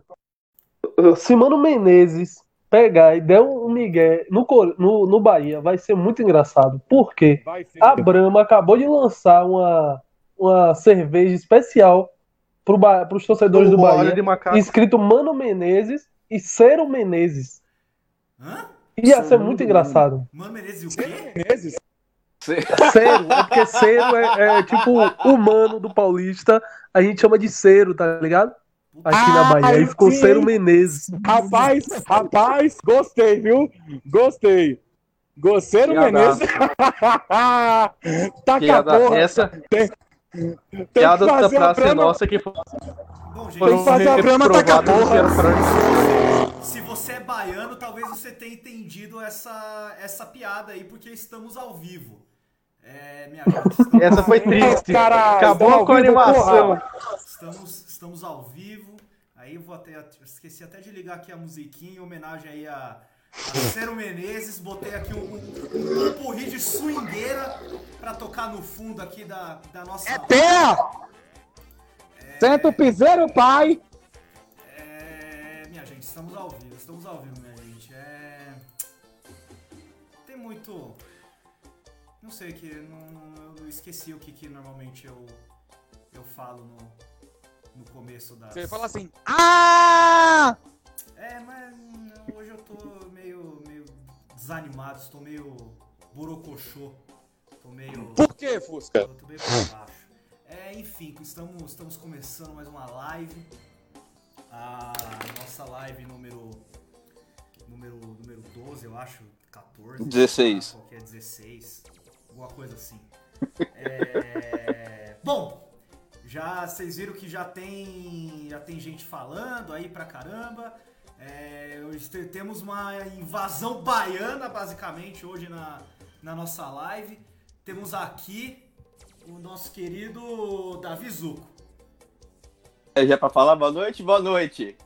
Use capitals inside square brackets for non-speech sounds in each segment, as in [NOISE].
coisa. Se Mano Menezes pegar e der um migué no, no, no Bahia, vai ser muito engraçado. Por quê? A Brahma acabou de lançar uma, uma cerveja especial para os torcedores do Bahia, escrito Mano Menezes e Cero Menezes. Hã? Ia ser muito engraçado. Mano Menezes e o quê? Menezes? Cero, é porque Cero é, é, tipo humano do Paulista, a gente chama de Cero, tá ligado? Aqui ah, na Bahia. Aí ficou sim. Menezes. Rapaz, rapaz, gostei, viu? Gostei. Goceiro Menezes. [LAUGHS] tá com porra. Essa... Tem, tem Piada da praça nossa que Bom, gente, tem que fazer a prama tá porra. Se você é baiano, talvez você tenha entendido essa, essa piada aí, porque estamos ao vivo. É, minha [LAUGHS] gente, Essa foi triste. Caralho, Acabou com a animação. Estamos, estamos ao vivo. Aí eu vou até. Esqueci até de ligar aqui a musiquinha em homenagem aí a Cero Menezes, botei aqui um, um, um porri de swingueira pra tocar no fundo aqui da, da nossa. É terra! É... Senta o piseiro, pai! É. Minha gente, estamos ao vivo, estamos ao vivo, minha gente. É. Tem muito. Não sei que. Não, eu esqueci o que, que normalmente eu, eu falo no, no começo da. Você fala assim. Ah! É, mas hoje eu tô meio, meio desanimado, estou meio borocochô. Tô meio. Por que, Fusca? Eu tô meio pra baixo. É, enfim, estamos, estamos começando mais uma live. A nossa live número. Número, número 12, eu acho. 14. 16. Qualquer 16. Alguma coisa assim. É... Bom, já vocês viram que já tem já tem gente falando aí pra caramba. É, temos uma invasão baiana, basicamente, hoje na, na nossa live. Temos aqui o nosso querido Davi Zuco. É já para falar boa noite? Boa noite.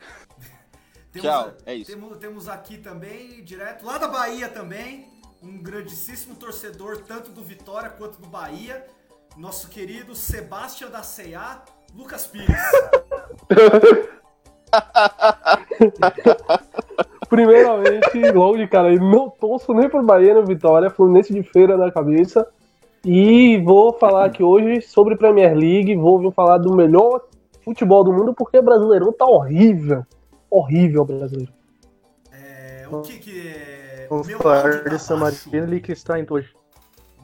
[LAUGHS] temos, Tchau, é isso. Temos, temos aqui também, direto lá da Bahia também, um grandíssimo torcedor, tanto do Vitória quanto do Bahia, nosso querido Sebastião da CA, Lucas Pires. [LAUGHS] Primeiramente, logo de cara, não torço nem pro Bahia no Vitória, Fluminense de feira na cabeça. E vou falar aqui hoje sobre Premier League, vou vir falar do melhor futebol do mundo, porque o Brasileirão tá horrível. Horrível brasileiro. É, o que que é... Vamos falar de San Marino e Liechtenstein hoje.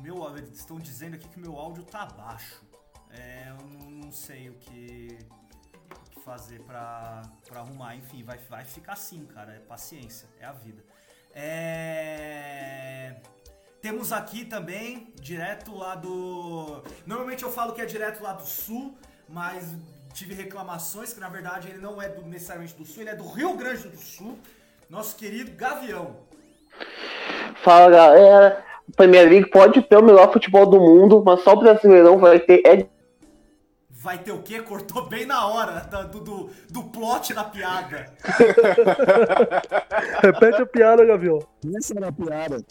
O meu, estão dizendo aqui que meu áudio tá baixo. É, eu não sei o que fazer pra, pra arrumar. Enfim, vai, vai ficar assim, cara. É paciência, é a vida. É... Temos aqui também, direto lá do. Normalmente eu falo que é direto lá do sul, mas tive reclamações que na verdade ele não é do, necessariamente do sul, ele é do Rio Grande do Sul. Nosso querido Gavião. Fala galera, Premier League pode ter o melhor futebol do mundo, mas só o Brasileirão vai ter é Vai ter o quê? Cortou bem na hora do, do, do plot da piada. [LAUGHS] Repete a piada, Gavião. Essa era a piada.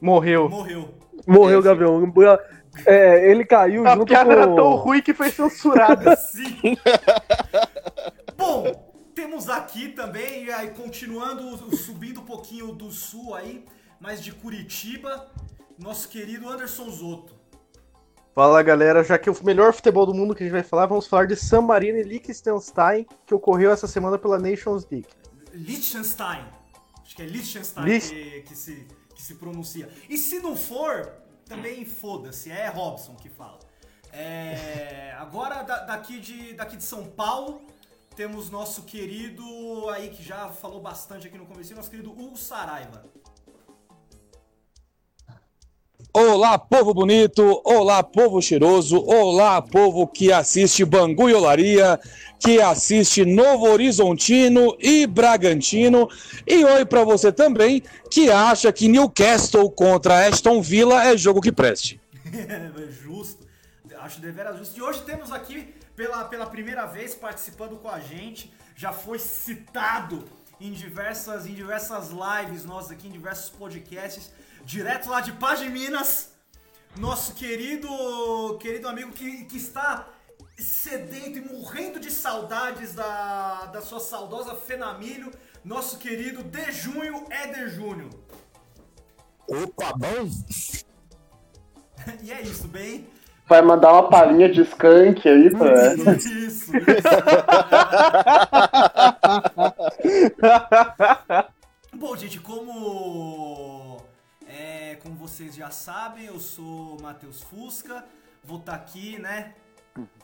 Morreu. Morreu. Morreu, Gavião. É, ele caiu a junto com... A piada era tão ruim que foi censurada. [LAUGHS] Sim. Bom, temos aqui também, aí continuando, subindo um pouquinho do sul aí, mas de Curitiba, nosso querido Anderson Zoto. Fala galera, já que o melhor futebol do mundo que a gente vai falar, vamos falar de San Marino e Liechtenstein, que ocorreu essa semana pela Nations League. Liechtenstein. Acho que é Liechtenstein Lich... que, que, se, que se pronuncia. E se não for, também foda-se, é Robson que fala. É, agora da, daqui, de, daqui de São Paulo, temos nosso querido aí que já falou bastante aqui no começo, nosso querido Hugo Saraiva. Olá, povo bonito, olá, povo cheiroso, olá, povo que assiste Bangu e Olaria, que assiste Novo Horizontino e Bragantino, e oi para você também que acha que Newcastle contra Aston Villa é jogo que preste. [LAUGHS] É justo, acho deveras justo. E hoje temos aqui, pela, pela primeira vez, participando com a gente, já foi citado em diversas, em diversas lives nossas aqui, em diversos podcasts, direto lá de Paz de Minas, nosso querido, querido amigo que, que está sedento e morrendo de saudades da, da sua saudosa Fenamilho, nosso querido De Junho Éder Júnior. Opa, bom? [LAUGHS] e é isso, bem? Vai mandar uma palhinha de skunk aí pra. Isso, isso. [LAUGHS] Bom, gente, como é, como vocês já sabem, eu sou Matheus Fusca, vou estar aqui, né?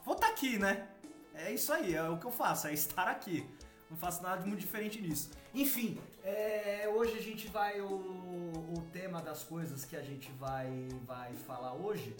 Vou estar aqui, né? É isso aí, é o que eu faço, é estar aqui. Não faço nada de muito diferente nisso. Enfim, é, hoje a gente vai. O, o tema das coisas que a gente vai, vai falar hoje.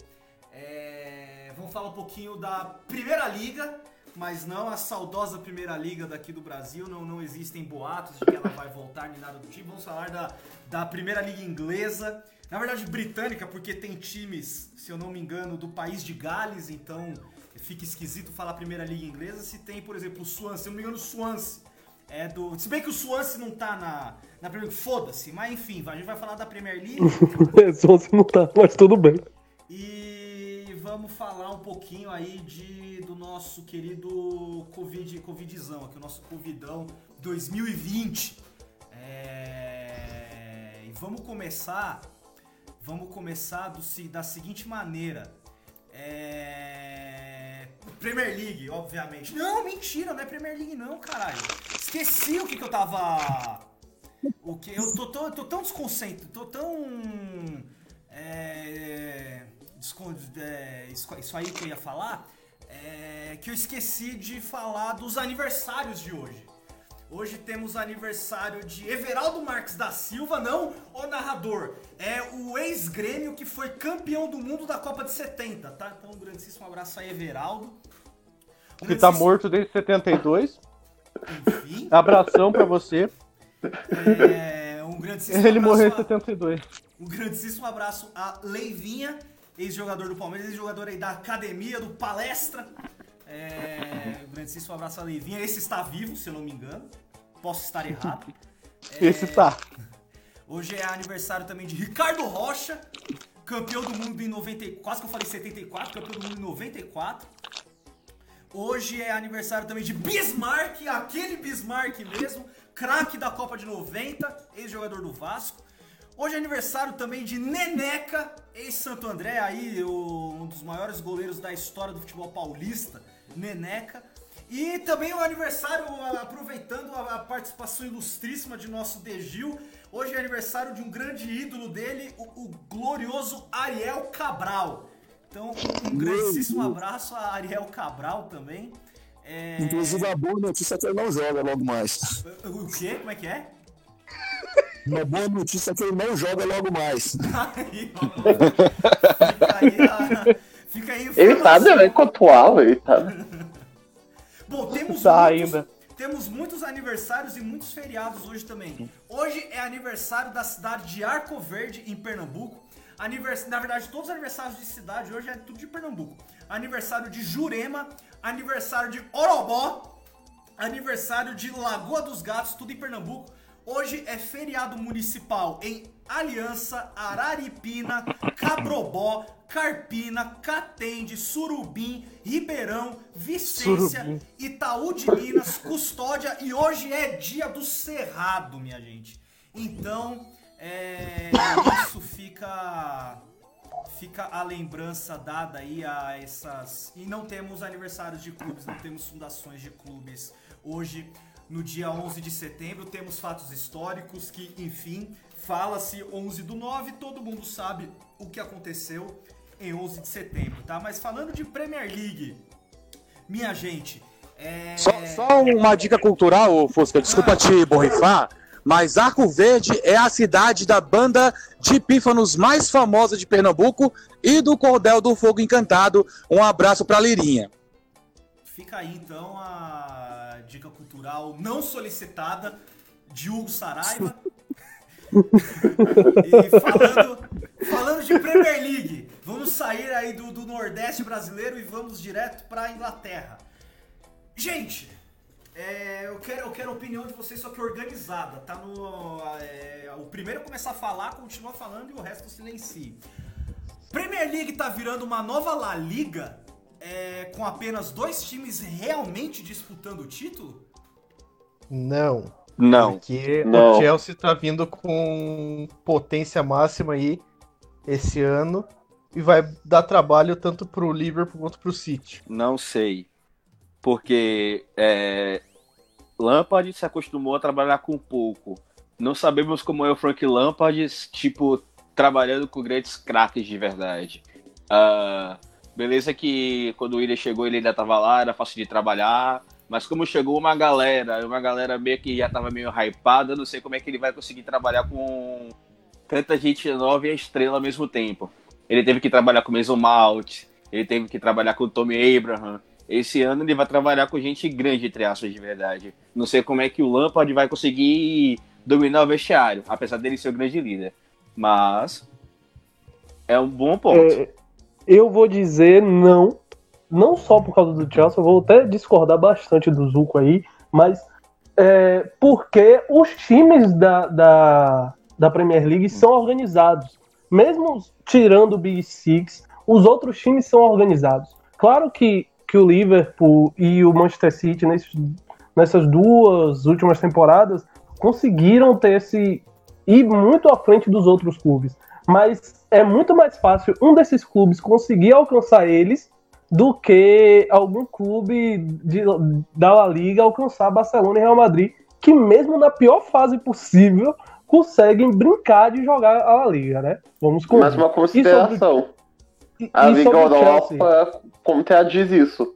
É, vamos falar um pouquinho da Primeira Liga, mas não a saudosa Primeira Liga daqui do Brasil. Não, não existem boatos de que ela vai voltar nem nada do tipo. Vamos falar da, da Primeira Liga Inglesa. Na verdade, britânica, porque tem times, se eu não me engano, do país de Gales, então fica esquisito falar Primeira Liga Inglesa se tem, por exemplo, o Swansea. Se eu não me engano, o Swansea é do. Se bem que o Swansea não tá na, na Premier League, foda-se, mas enfim, a gente vai falar da Premier League. [LAUGHS] Swansea não tá, mas tudo bem. E vamos falar um pouquinho aí de, do nosso querido Covid, Covidzão, aqui, o nosso Covidão 2020. É, e vamos começar. Vamos começar do, da seguinte maneira. É, Premier League, obviamente. Não, mentira, não é Premier League não, caralho. Esqueci o que, que eu tava. O que eu tô, tô, tô tão desconcentrado, tô tão é, é, isso aí que eu ia falar, é, que eu esqueci de falar dos aniversários de hoje. Hoje temos aniversário de Everaldo Marques da Silva, não o narrador, é o ex-grêmio que foi campeão do mundo da Copa de 70, tá? Então, um grandíssimo abraço aí, Everaldo. Um que tá morto desde 72. Enfim. [LAUGHS] Abração para você. É, um grandíssimo Ele morreu em 72. Um grandíssimo abraço a Leivinha, ex-jogador do Palmeiras, ex-jogador aí da academia, do Palestra. É, um grandíssimo abraço a Leivinha. Esse está vivo, se eu não me engano. Posso estar errado. [LAUGHS] É, Esse está. Hoje é aniversário também de Ricardo Rocha, campeão do mundo em 94. Quase que eu falei 74, campeão do mundo em 94. Hoje é aniversário também de Bismarck, aquele Bismarck mesmo, craque da Copa de 90, ex-jogador do Vasco. Hoje é aniversário também de Neneca, ex-Santo André, aí o, um dos maiores goleiros da história do futebol paulista, Neneca. E também o aniversário, aproveitando a, participação ilustríssima de nosso Degil, hoje é aniversário de um grande ídolo dele, o, o glorioso Ariel Cabral. Então, um, grandíssimo abraço a Ariel Cabral também. É... Inclusive a boa notícia é que ele não joga logo mais. O quê? Como é que é? Uma boa notícia é que ele não joga logo mais. Aí, fica aí, fica aí Ele tá no elenco atual, ele tá. Bom, temos tá muitos, ainda. temos muitos aniversários e muitos feriados hoje também. Hoje é aniversário da cidade de Arco Verde, em Pernambuco. Anivers... Na verdade, todos os aniversários de cidade hoje é tudo de Pernambuco. Aniversário de Jurema, aniversário de Orobó, aniversário de Lagoa dos Gatos, tudo em Pernambuco. Hoje é feriado municipal em Aliança, Araripina, Cabrobó, Carpina, Catende, Surubim, Ribeirão, Vicência, Surubim. Itaú de Minas, Custódia e hoje é dia do Cerrado, minha gente. Então, é, isso fica fica a lembrança dada aí a essas e não temos aniversários de clubes, não temos fundações de clubes hoje no dia 11 de setembro. Temos fatos históricos que, enfim, fala-se 11 do 9, todo mundo sabe o que aconteceu em 11 de setembro, tá? Mas falando de Premier League, minha gente, é... Só, só uma dica cultural, Fusca, desculpa ah. te borrifar, mas Arco Verde é a cidade da banda de pífanos mais famosa de Pernambuco e do Cordel do Fogo Encantado. Um abraço pra Lirinha. Fica aí então a dica cultural não solicitada de Hugo Saraiva. [LAUGHS] e falando, falando de Premier League, vamos sair aí do, do Nordeste brasileiro e vamos direto para Inglaterra. Gente, é, eu, quero, eu quero a opinião de vocês, só que organizada. Tá no. É, o primeiro começar a falar, continua falando e o resto silencie. Premier League tá virando uma nova La Liga é, com apenas dois times realmente disputando o título? Não. Não. Porque Não. o Chelsea tá vindo com potência máxima aí esse ano e vai dar trabalho tanto pro Liverpool quanto pro City. Não sei. Porque é, Lampard se acostumou a trabalhar com pouco. Não sabemos como é o Frank Lampard, tipo, trabalhando com grandes craques de verdade. Ah, beleza que quando o Willian chegou ele ainda tava lá, era fácil de trabalhar. Mas como chegou uma galera, uma galera meio que já tava meio hypada, não sei como é que ele vai conseguir trabalhar com tanta gente nova e estrela ao mesmo tempo. Ele teve que trabalhar com o Mason ele teve que trabalhar com o Tommy Abraham. Esse ano ele vai trabalhar com gente grande, entre aspas, de verdade. Não sei como é que o Lampard vai conseguir dominar o vestiário, apesar dele ser o grande líder. Mas é um bom ponto. É, eu vou dizer não, não só por causa do Chelsea, eu vou até discordar bastante do Zuko aí, mas é, porque os times da, da, da Premier League são organizados. Mesmo tirando o Big Six, os outros times são organizados. Claro que, que o Liverpool e o Manchester City, nesses, nessas duas últimas temporadas, conseguiram ter esse. ir muito à frente dos outros clubes. Mas é muito mais fácil um desses clubes conseguir alcançar eles do que algum clube de, da La Liga alcançar Barcelona e Real Madrid, que mesmo na pior fase possível conseguem brincar de jogar a La Liga, né? Vamos com Mais uma consideração. E, A e Liga sobre o Chelsea? Europa contradiz isso.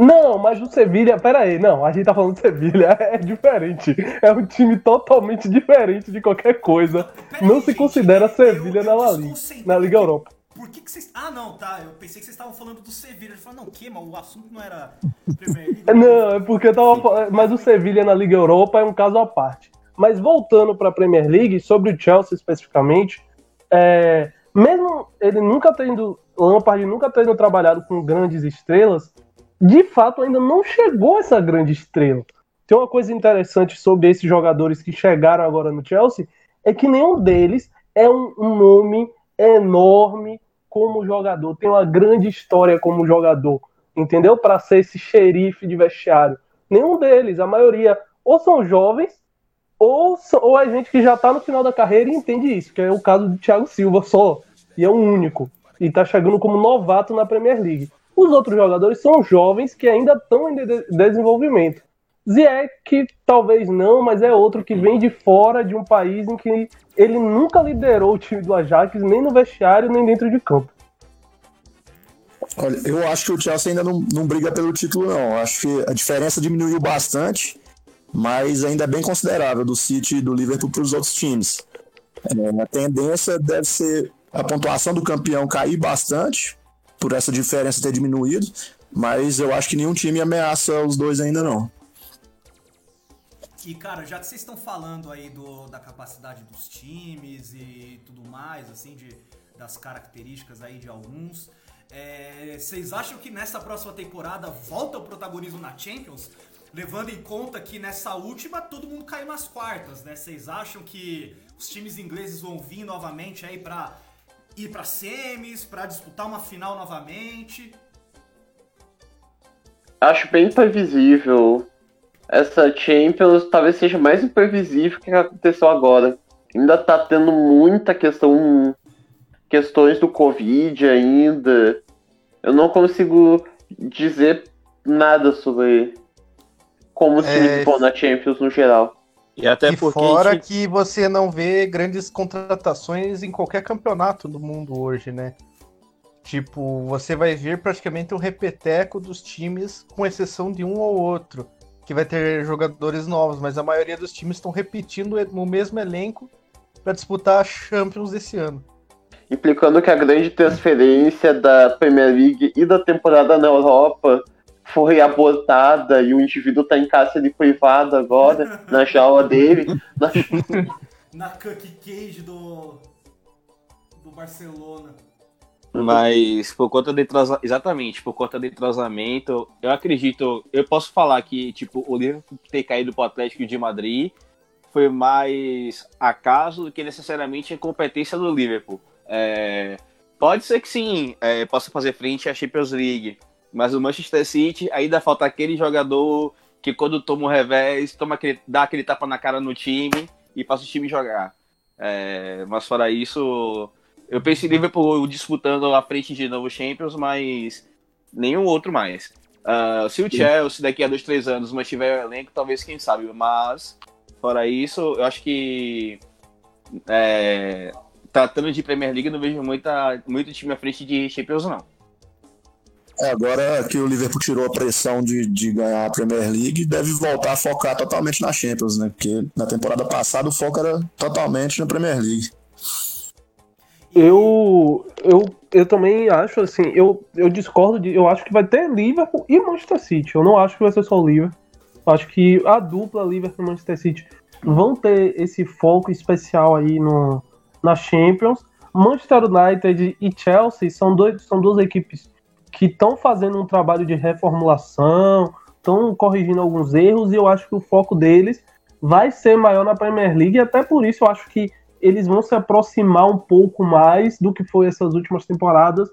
Não, mas o Sevilha, pera aí, não, a gente tá falando do Sevilha, [LAUGHS] é diferente. É um time totalmente diferente de qualquer coisa. Não se gente, considera Sevilha na La Liga, na Liga Europa. Por que, que vocês. Ah, não, tá. Eu pensei que vocês estavam falando do Sevilha. Eu falei, não, o quê? Mas o assunto não era Premier League. [LAUGHS] Não, é porque eu tava mas o Sevilha na Liga Europa é um caso à parte. Mas voltando para a Premier League, sobre o Chelsea especificamente, é, mesmo ele nunca tendo Lampard nunca tendo trabalhado com grandes estrelas, de fato ainda não chegou essa grande estrela. Tem uma coisa interessante sobre esses jogadores que chegaram agora no Chelsea é que nenhum deles é um, um nome enorme como jogador, tem uma grande história como jogador, entendeu? Para ser esse xerife de vestiário. Nenhum deles, a maioria, ou são jovens, ou, ou é gente que já tá no final da carreira e entende isso, que é o caso do Thiago Silva só, e é o único, e tá chegando como novato na Premier League. Os outros jogadores são jovens que ainda estão em de- desenvolvimento. Ziyech, talvez não, mas é outro que vem de fora de um país em que ele nunca liderou o time do Ajax, nem no vestiário, nem dentro de campo. Olha, eu acho que o Chelsea ainda não, não briga pelo título, não. Acho que a diferença diminuiu bastante, mas ainda é bem considerável do City e do Liverpool para os outros times. É, a tendência deve ser a pontuação do campeão cair bastante, por essa diferença ter diminuído, mas eu acho que nenhum time ameaça os dois ainda não. E, cara, já que vocês estão falando aí do, da capacidade dos times e tudo mais, assim, de, das características aí de alguns, é, vocês acham que nessa próxima temporada volta o protagonismo na Champions? Levando em conta que nessa última todo mundo caiu nas quartas, né? Vocês acham que os times ingleses vão vir novamente aí pra ir pra semis, pra disputar uma final novamente? Acho bem previsível. Essa Champions talvez seja mais imprevisível que aconteceu agora. Ainda tá tendo muita questão. questões do Covid ainda. Eu não consigo dizer nada sobre como os É, na Champions no geral. E até e porque. fora gente- que você não vê grandes contratações em qualquer campeonato do mundo hoje, né? Tipo, você vai ver praticamente um repeteco dos times, com exceção de um ou outro, que vai ter jogadores novos, mas a maioria dos times estão repetindo o mesmo elenco para disputar a Champions desse ano. Implicando que a grande transferência da Premier League e da temporada na Europa foi abortada e o indivíduo tá em cárcere privado agora, [LAUGHS] na jaula dele. [LAUGHS] Na- Na cookie cage do. do Barcelona. Mas por conta de entrosa- exatamente, por conta de entrosamento, eu acredito, eu posso falar que tipo o Liverpool ter caído pro Atlético de Madrid foi mais acaso do que necessariamente a competência do Liverpool. É, pode ser que sim, é, possa fazer frente à Champions League. Mas o Manchester City ainda falta aquele jogador que quando toma um revés, toma aquele, dá aquele tapa na cara no time e faz o time jogar. É, mas fora isso, eu penso em Liverpool disputando a frente de novo Champions, mas nenhum outro mais. Uh, se o Chelsea daqui a dois, três anos mantiver o elenco, talvez quem sabe, mas fora isso, eu acho que é, tratando de Premier League, não vejo muita, muito time à frente de Champions, não. É, agora que o Liverpool tirou a pressão de, de ganhar a Premier League, deve voltar a focar totalmente na Champions, né? Porque na temporada passada o foco era totalmente na Premier League. Eu, eu, eu também acho assim, eu, eu discordo de. Eu acho que vai ter Liverpool e Manchester City. Eu não acho que vai ser só o Liverpool. Acho que a dupla Liverpool e Manchester City vão ter esse foco especial aí no, na Champions. Manchester United e Chelsea são, dois, são duas equipes que estão fazendo um trabalho de reformulação, estão corrigindo alguns erros, e eu acho que o foco deles vai ser maior na Premier League, e até por isso eu acho que eles vão se aproximar um pouco mais do que foi essas últimas temporadas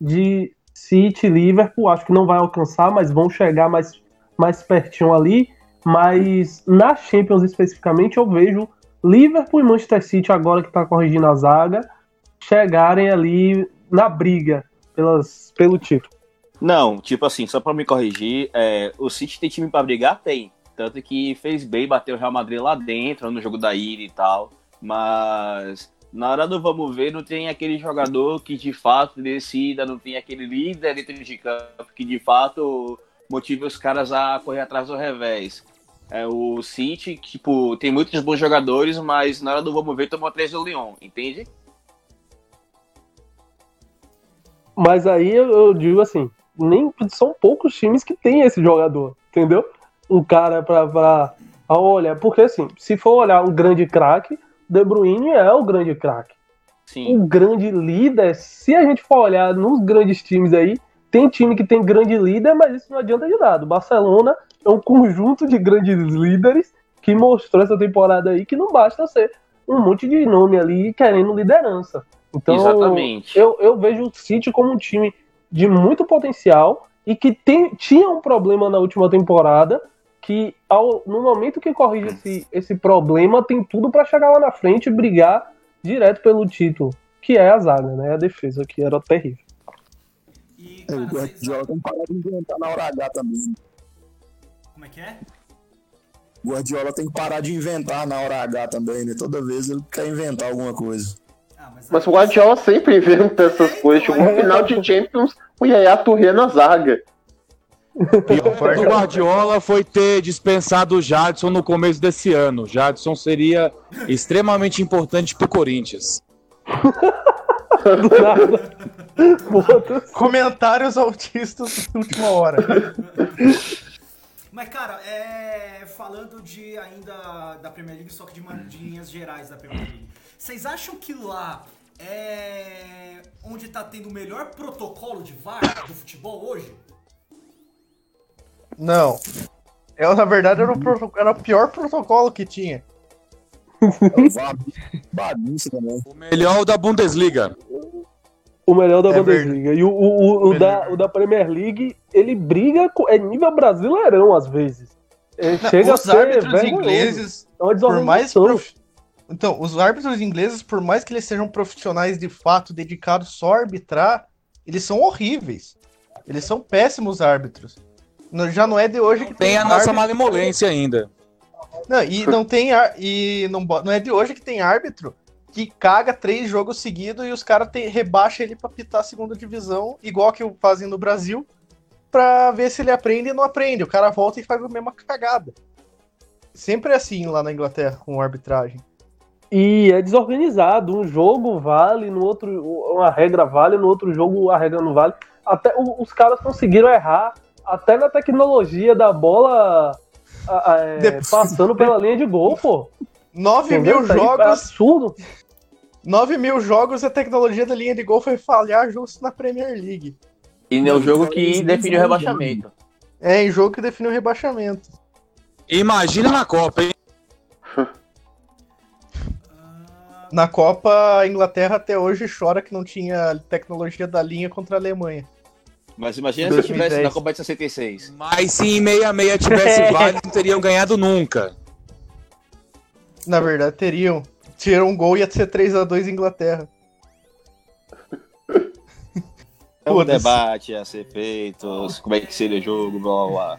de City, Liverpool. Acho que não vai alcançar, mas vão chegar mais, mais pertinho ali. Mas na Champions especificamente, eu vejo Liverpool e Manchester City, agora que está corrigindo a zaga, chegarem ali na briga pelas, pelo título. Não, tipo assim, só para me corrigir, é, o City tem time para brigar? Tem. Tanto que fez bem, bateu o Real Madrid lá dentro, no jogo da ida e tal. Mas na hora do vamos ver, não tem aquele jogador que de fato decida, não tem aquele líder dentro de campo que de fato motive os caras a correr atrás do revés. É, o City, tipo, tem muitos bons jogadores, mas na hora do vamos ver tomou atrás do Lyon, entende? Mas aí eu, eu, digo assim, nem são poucos times que tem esse jogador, entendeu? Um cara pra, pra olha, porque assim, se for olhar um grande craque, De Bruyne é o grande craque. Um grande líder, se a gente for olhar nos grandes times aí, tem time que tem grande líder, mas isso não adianta de nada. O Barcelona é um conjunto de grandes líderes que mostrou essa temporada aí que não basta ser um monte de nome ali querendo liderança. Então, Exatamente. Eu, eu vejo o City como um time de muito potencial e que tem, tinha um problema na última temporada que ao, no momento que corrige esse, esse problema tem tudo para chegar lá na frente e brigar direto pelo título, que é a zaga, né? A defesa que era terrível. E, cara, é, o Guardiola tem parado de inventar na hora H também. Como é que é? O Guardiola tem que parar de inventar na hora H também, né? Toda vez ele quer inventar alguma coisa. Mas o Guardiola sempre inventa essas coisas. Tipo, no final de Champions, o Yaya Touré na zaga. Pior do Guardiola foi ter dispensado o Jadson no começo desse ano. Jadson seria extremamente importante pro Corinthians. [LAUGHS] Comentários autistas de última hora. Mas, cara, é... falando de ainda da Premier League, só que de, de linhas gerais da Premier League. Vocês acham que lá é onde tá tendo o melhor protocolo de VAR do futebol hoje? Não. Eu, na verdade, era o, era o pior protocolo que tinha. Bagunça também. O melhor da Bundesliga. O melhor da é Bundesliga. Verdade. E o, o, o, da, o da Premier League, ele briga com. É nível brasileirão, às vezes. Não, [LAUGHS] chega os a ser árbitros ingleses, é por mais prof... Então, os árbitros ingleses, por mais que eles sejam profissionais de fato, dedicados só a arbitrar, eles são horríveis. Eles são péssimos árbitros. Já não é de hoje que tem, tem a árbitro... nossa malemolência ainda. Não, e não tem ar... e não, não é de hoje que tem árbitro que caga três jogos seguidos e os caras rebaixam ele pra pitar a segunda divisão, igual que fazem no Brasil, pra ver se ele aprende e não aprende. O cara volta e faz a mesma cagada. Sempre é assim lá na Inglaterra com arbitragem. E é desorganizado. Um jogo vale, no outro. Uma regra vale, no outro jogo a regra não vale. Até os caras conseguiram errar até na tecnologia da bola é, passando pela linha de gol, pô. 9 mil jogos. É absurdo. 9 mil jogos a tecnologia da linha de gol foi falhar justo na Premier League. E no jogo que definiu o rebaixamento. É, em jogo que definiu o rebaixamento. Imagina na Copa, hein? Na Copa, a Inglaterra até hoje chora que não tinha tecnologia da linha contra a Alemanha. Mas imagina 2010. se tivesse na Copa de 66. Mas se em 66 tivesse [LAUGHS] válido, não teriam ganhado nunca. Na verdade, teriam. Tiram um gol e ia ser 3x2 Inglaterra. É um debate a ser feito, como é que seria o jogo, blá blá blá.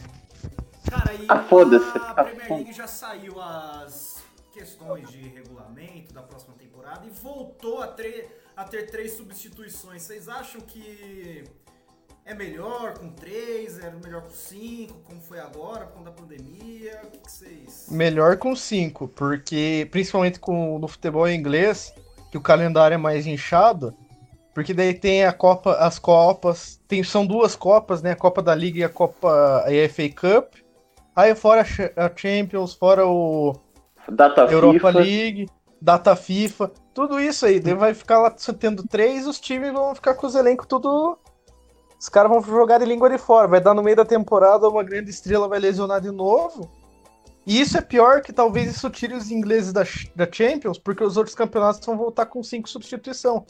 Cara, e Ah, foda-se. a Premier foda- League já saiu as questões de regulamento da próxima temporada e voltou a ter, a ter três substituições. Vocês acham que é melhor com três, é melhor com cinco, como foi agora, por conta da pandemia? O que, que vocês... Melhor com 5, porque principalmente com, no futebol inglês, que o calendário é mais inchado, porque daí tem a Copa, as Copas, tem, são duas Copas, né? A Copa da Liga e a Copa a FA Cup. Aí fora a a Champions, fora o Data Europa FIFA. League, Data FIFA, tudo isso aí. Vai ficar lá tendo três, os times vão ficar com os elencos tudo. Os caras vão jogar de língua de fora. Vai dar no meio da temporada, uma grande estrela vai lesionar de novo. E isso é pior que talvez isso tire os ingleses da, da Champions, porque os outros campeonatos vão voltar com cinco substituição.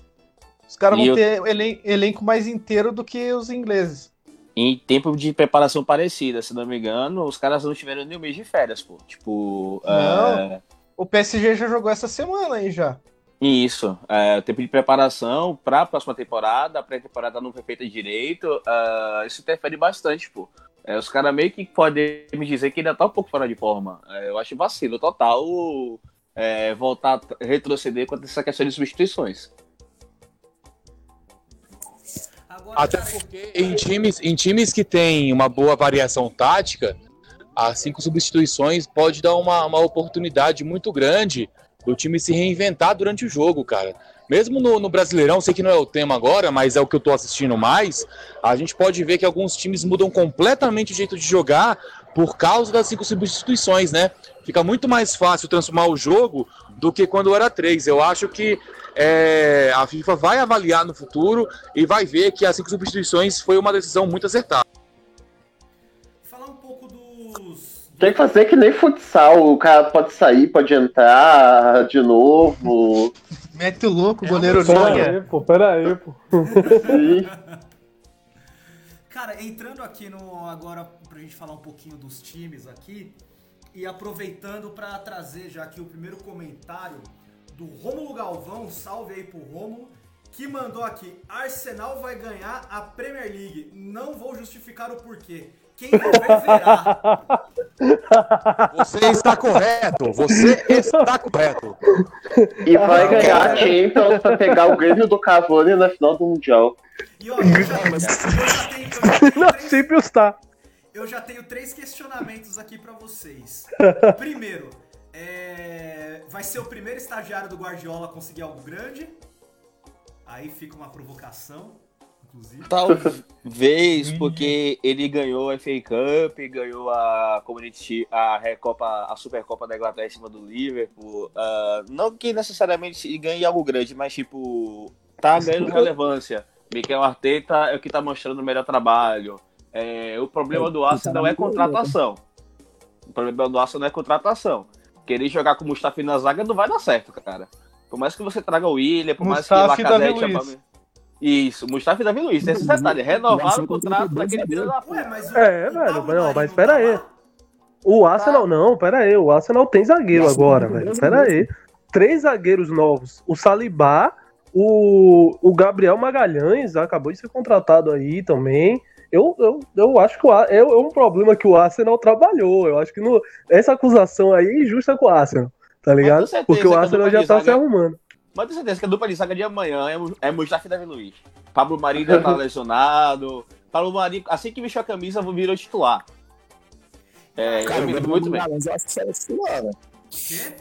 Os caras vão eu- ter elen- elenco mais inteiro do que os ingleses. Em tempo de preparação parecida, se não me engano, os caras não tiveram nem um mês de férias, pô. Tipo, Não. é, O PSG já jogou essa semana aí já. Isso, é, tempo de preparação para a próxima temporada, a pré-temporada não foi feita direito, ah, isso interfere bastante, pô. É, os caras meio que podem me dizer que ainda tá um pouco fora de forma. É, eu acho vacilo total é, voltar retroceder quanto a essa questão de substituições. Até porque em times, em times que tem uma boa variação tática, as cinco substituições pode dar uma, uma oportunidade muito grande do time se reinventar durante o jogo, cara. Mesmo no, no Brasileirão, sei que não é o tema agora, mas é o que eu tô assistindo mais, a gente pode ver que alguns times mudam completamente o jeito de jogar por causa das cinco substituições, né? Fica muito mais fácil transformar o jogo do que quando era três. Eu acho que é, a FIFA vai avaliar no futuro e vai ver que as cinco substituições foi uma decisão muito acertada. Tem que fazer que nem futsal, o cara pode sair, pode entrar de novo. Mete o louco, o goleiro Pera aí, pô, pera aí, pô. Sim. [LAUGHS] Cara, entrando aqui no agora pra gente falar um pouquinho dos times aqui e aproveitando pra trazer já aqui o primeiro comentário do Rômulo Galvão, salve aí pro Rômulo, que mandou aqui: Arsenal vai ganhar a Premier League. Não vou justificar o porquê. Quem viver verá. [LAUGHS] Você está correto, você está correto. E vai Ah, ganhar a. Champions pra pegar o Grêmio do Cavani na final do Mundial. E ó, eu já, eu já tenho, eu já tenho [LAUGHS] Na três- Champions tá. Eu já tenho três questionamentos aqui pra vocês. [LAUGHS] Primeiro, é, vai ser o primeiro estagiário do Guardiola a conseguir algo grande? Aí fica uma provocação, inclusive. Talvez [LAUGHS] porque ele ganhou a FA Cup, ganhou a Community, a Recopa, a Supercopa da Inglaterra em cima do Liverpool. Ah, não que necessariamente ganhe algo grande, mas tipo, tá ganhando relevância. Mikel Arteta é o que tá mostrando o melhor trabalho. É, o problema do Arsenal é contratação. O problema do Arsenal é contratação. Querer jogar com o Mustafi na zaga não vai dar certo, cara. Por mais que você traga o William, por mais que Davi Lacazette... Luiz. Isso, Mustafa e Davi Luiz. Esse detalhe. Renovaram o contrato daquele filho da puta. Ué, mas o, É, velho, não, Mari mas não pera aí. O Arsenal não, pera aí. O Arsenal tem zagueiro agora, velho. Pera aí. Três zagueiros novos. O Salibá, o, o Gabriel Magalhães acabou de ser contratado aí também. Eu, eu, eu acho que o, é, é um problema que o Arsenal trabalhou. Eu acho que no, essa acusação aí é injusta com o Arsenal, tá ligado? certeza Porque que o Arsenal já tá se arrumando. Mas tenho certeza que a dupla de zaga de amanhã é, é Mustafa e Davi Luiz. Pablo Marinho já tá [LAUGHS] lesionado. Pablo Marinho, assim que vestiu a camisa, virou titular. É, Cara, eu o me Gabriel muito bem. Eu acho que titular, velho. Quê?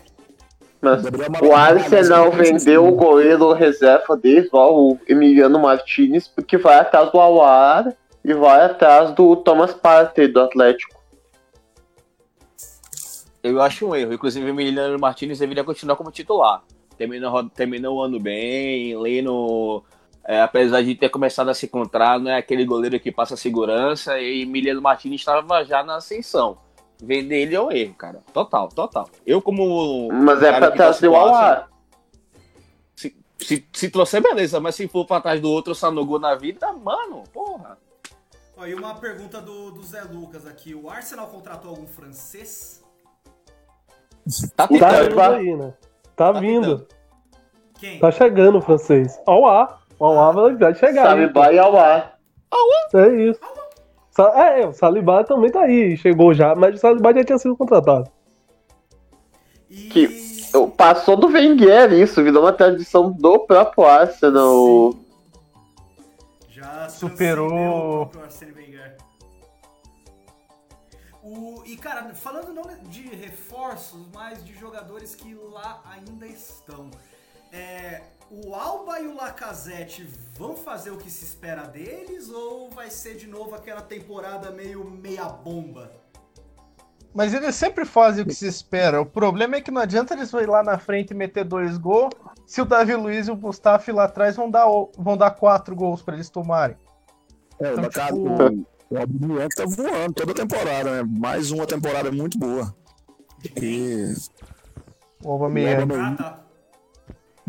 Mas o Arsenal que vendeu o goleiro reserva deles, ó, o Emiliano Martinez, porque vai atrás do Awar e vai atrás do Thomas Partey do Atlético. Eu acho um erro. Inclusive, o Emiliano Martinez deveria continuar como titular. Terminou, terminou o ano bem, Leno, é, apesar de ter começado a se encontrar, não é aquele goleiro que passa segurança, e Emiliano Martinez estava já na ascensão. Vender ele é um erro, cara. Total, total. Eu, como. Mas é pra que torce trazer o pro Arsenal- Awar. se, se trouxer, beleza, mas se for pra trás do outro, só no gol na vida, mano, porra. Ó, e uma pergunta do, do Zé Lucas aqui. O Arsenal contratou algum francês? Tá Tá tentando. vindo aí, né? Tá, Tá vindo. Quem? Tá chegando o francês. Ao ar. Ao ar vai- chegar. aí. Saliba e Alá. É isso. Sa- É, o Saliba também tá aí. Chegou já, mas o Saliba já tinha sido contratado. E... Que- Eu- Passou do Wenger isso, virou uma tradição do próprio Arsenal. Já Superou. transcendeu o e cara, falando não de reforços, mas de jogadores que lá ainda estão. É, o Alba e o Lacazette vão fazer o que se espera deles ou vai ser de novo aquela temporada meio meia bomba? Mas eles sempre fazem o que se espera. O problema é que não adianta eles ir lá na frente e meter dois gols se o Davi Luiz e o Mustafi lá atrás vão dar, vão dar quatro gols pra eles tomarem. É, o Então, tipo- o Aubameyang tá voando toda temporada, né? Mais uma temporada muito boa. E O Aubameyang. Ah, tá.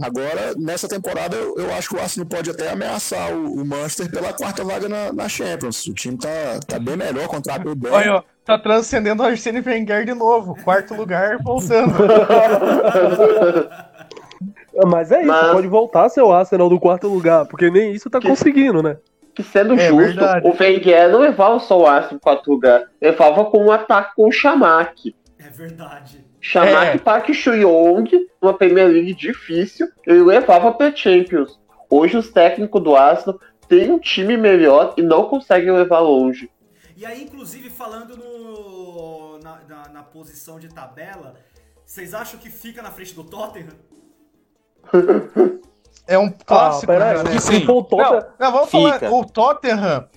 agora, nessa temporada, eu, eu acho que o Arsenal pode até ameaçar o, o Manchester pela quarta vaga na, na Champions. O time tá, tá bem melhor, contratou bem. Olha, ó, tá transcendendo o Arsene Wenger de novo. Quarto lugar, voltando. [LAUGHS] Mas é isso, Mas- pode voltar o Arsenal do quarto lugar, porque nem isso tá Que- conseguindo, né? Que sendo É justo, verdade. o Wenger não levava só o Arsenal para quarto lugar, levava com um ataque com o Chamac. É verdade. Chamac É. Park Chuyong, uma Premier League difícil, ele levava para Champions. Hoje os técnicos do Arsenal têm um time melhor e não conseguem levar longe. E aí, inclusive, falando no, na, na, na posição de tabela, vocês acham que fica na frente do Tottenham? [LAUGHS] É um clássico, ah, pera né? Sim. for o Tottenham, Não, não, vamos Fica. falar. O Tottenham,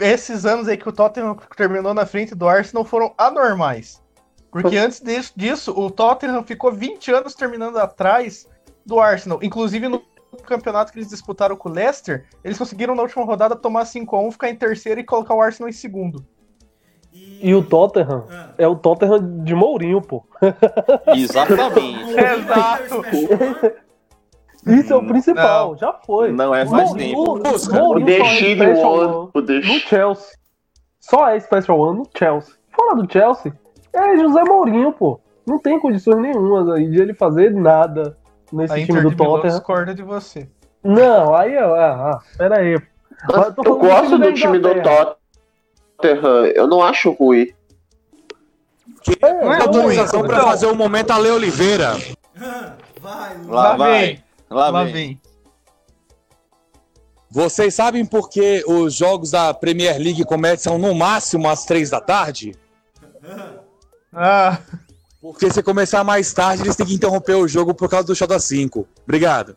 esses anos aí que o Tottenham terminou na frente do Arsenal foram anormais. Porque antes disso, disso, o Tottenham ficou 20 anos terminando atrás do Arsenal. Inclusive no campeonato que eles disputaram com o Leicester, eles conseguiram na última rodada tomar 5x1, ficar em terceiro e colocar o Arsenal em segundo. E, e o Tottenham Ah. é o Tottenham de Mourinho, pô. Exatamente. [LAUGHS] Exato. Isso é o principal, já foi. Não é faz tempo. o- O O Mourinho The só é One, o The no Chelsea. Só é Special One no Chelsea. Fora do Chelsea, é José Mourinho, pô. Não tem condições nenhumas aí de ele fazer nada nesse A time Inter do de Tottenham. discorda de você. Não, aí, ó, ah, ah, pera aí. Mas Eu eu do gosto time do time do Inglaterra. Tottenham, eu não acho ruim. É, Não é eu- Autorização ruim, pra não. fazer o momento Ale Oliveira. Vai, Lu. Lá, Lá vai. vem. Lá, Lá vem. vem. Vocês sabem por que os jogos da Premier League começam no máximo às três da tarde? Ah, Porque se começar mais tarde, eles têm que interromper o jogo por causa do show das 5. Obrigado.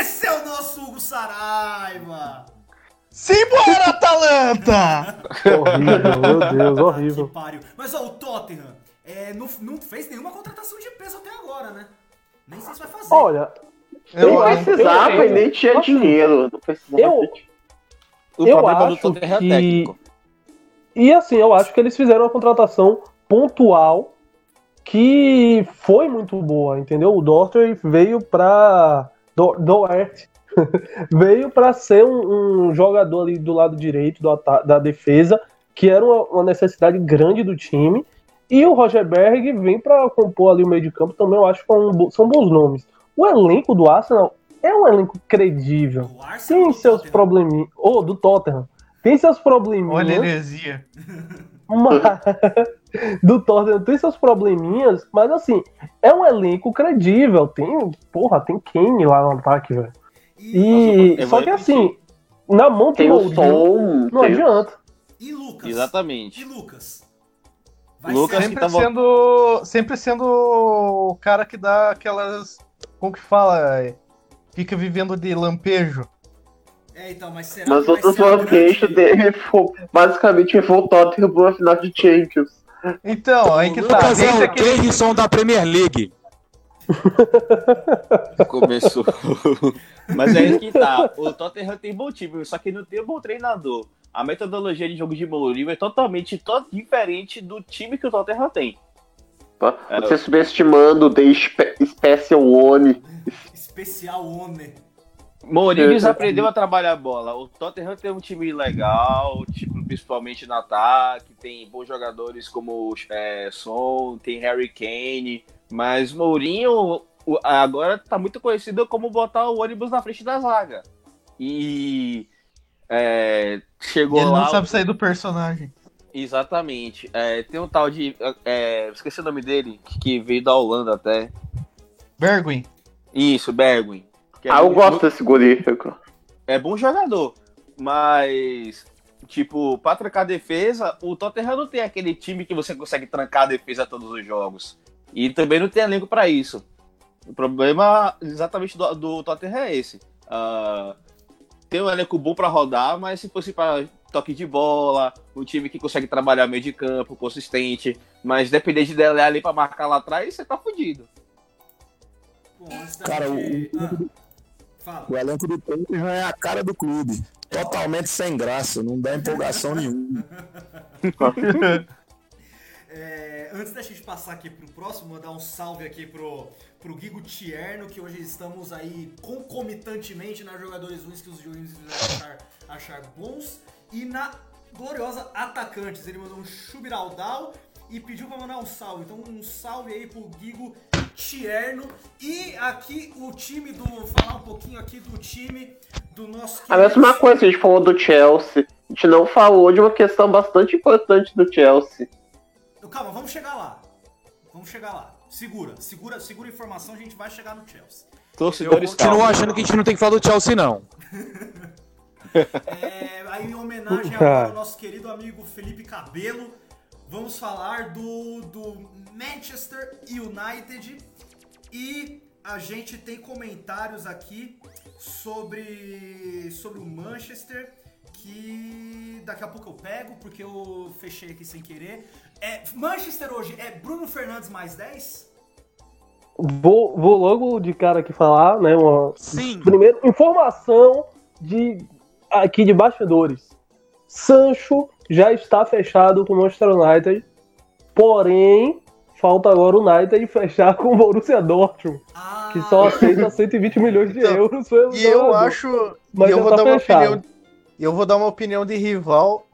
Esse é o nosso Hugo Saraiva! simbora, Atalanta! Horrível, meu [LAUGHS] Deus, horrível. Mas ó, o Tottenham é, não, não fez nenhuma contratação de peso até agora, né? Nem sei se vai fazer. Olha, Não Eu acho- precisava eu- e nem tinha assim, dinheiro. Não precisava eu- ter- O Eu acho é que- técnico. E assim, eu acho que eles fizeram uma contratação pontual que foi muito boa, entendeu? O Dorter veio pra. Do, Doert [LAUGHS] veio pra ser um, um jogador ali do lado direito do da defesa, que era uma, uma necessidade grande do time. E o Roger Berg vem pra compor ali o meio de campo também, eu acho que é são bons nomes. O elenco do Arsenal é um elenco credível. Tem seus probleminhas. Ou do Tottenham. Tem seus probleminhas. Olha a heresia. Mas, [LAUGHS] do Tottenham tem seus probleminhas, mas assim, é um elenco credível. Tem, porra, tem Kane lá no ataque, velho. E Nossa, só que assim, na mão Tem o som. não tem- adianta. E Lucas? E Exatamente. Lucas? Vai Lucas que Sempre tá sendo, sempre sendo o cara que dá aquelas. Como que fala? É, Fica vivendo de lampejo. É, então, mas será Mas que vai outros lampejos dele foi- basicamente foi o Tottenham pra final de Champions. Então, aí que o tá. Lucas é o aqui- Davidson da Premier League. [LAUGHS] Começou. Mas é aí que tá. O [LAUGHS] Tottenham tem bom time, só que não tem um bom treinador. A metodologia de jogo de Mourinho é totalmente to- diferente do time que o Tottenham tem. É. Você subestimando o The Spe- Special One. especial One. Mourinho desaprendeu a trabalhar a bola. O Tottenham tem um time legal, tipo, principalmente no ataque, tem bons jogadores como é, Son, tem Harry Kane, mas Mourinho agora tá muito conhecido como botar o ônibus na frente da zaga. E é, chegou e ele lá. não sabe sair do personagem. Exatamente. É, tem um tal de. É, esqueci o nome dele, que veio da Holanda até. Bergwin. Isso, Bergwin. É ah, eu gosto desse goleiro. É bom jogador, mas tipo, pra trancar a defesa, o Tottenham não tem aquele time que você consegue trancar a defesa todos os jogos. E também não tem elenco para isso. O problema exatamente do, do Tottenham é esse. Uh, tem um elenco bom para rodar, mas se fosse para toque de bola, um time que consegue trabalhar meio de campo, consistente, mas depender de Dele ali para marcar lá atrás, você tá fudido. Cara, o, ah, o elenco do Tottenham é a cara do clube. Totalmente sem graça, não dá empolgação nenhuma. [LAUGHS] [LAUGHS] É, antes da gente passar aqui pro próximo, mandar um salve aqui pro, pro Guigo Tierno, que hoje estamos aí concomitantemente na Jogadores Ruins que os juízes achar, achar bons. E na gloriosa Atacantes, ele mandou um chubiraldal e pediu pra mandar um salve. Então um salve aí pro Guigo Tierno. E aqui o time do. Falar um pouquinho aqui do time do nosso. A mesma coisa, a gente falou do Chelsea. A gente não falou de uma questão bastante importante do Chelsea. Calma, vamos chegar lá. Vamos chegar lá. Segura, segura, segura a informação, a gente vai chegar no Chelsea. Torcedores, continuo achando que a gente não tem que falar do Chelsea, não. [LAUGHS] É, aí, em homenagem ao nosso querido amigo Felipe Cabelo, vamos falar do, do Manchester United. E a gente tem comentários aqui sobre, sobre o Manchester que daqui a pouco eu pego, porque eu fechei aqui sem querer. É, Manchester hoje é Bruno Fernandes mais 10? Vou, vou logo de cara aqui falar, né? Uma, Sim. Primeiro, informação de aqui de bastidores. Sancho já está fechado com o Manchester United, porém falta agora o United fechar com o Borussia Dortmund, ah. que só aceita [LAUGHS] 120 milhões de então, euros. E eu acho, mas eu vou tá dar uma opinião, eu vou dar uma opinião de rival,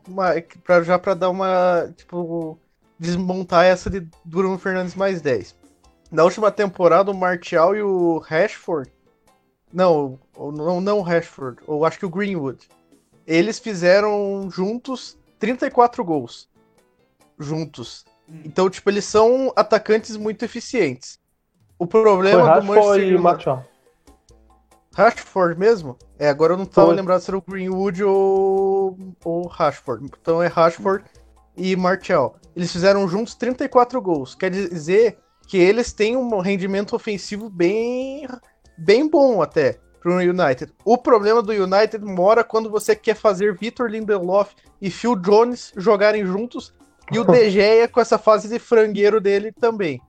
para já para dar uma tipo desmontar essa de Bruno Fernandes mais 10. Na última temporada, o Martial e o Rashford não, não, não o Rashford, ou acho que o Greenwood. Eles fizeram juntos 34 gols. Juntos. Hum. Então, tipo, eles são atacantes muito eficientes. O problema Foi do Manchester e Martial. Rashford mesmo? É, agora eu não tava Foi. lembrado se era o Greenwood ou o Rashford. Então é Rashford e Martial. Eles fizeram juntos 34 gols. Quer dizer que eles têm um rendimento ofensivo bem bem bom até para o United. O problema do United mora quando você quer fazer Vitor Lindelof e Phil Jones jogarem juntos e o De Gea com essa fase de frangueiro dele também.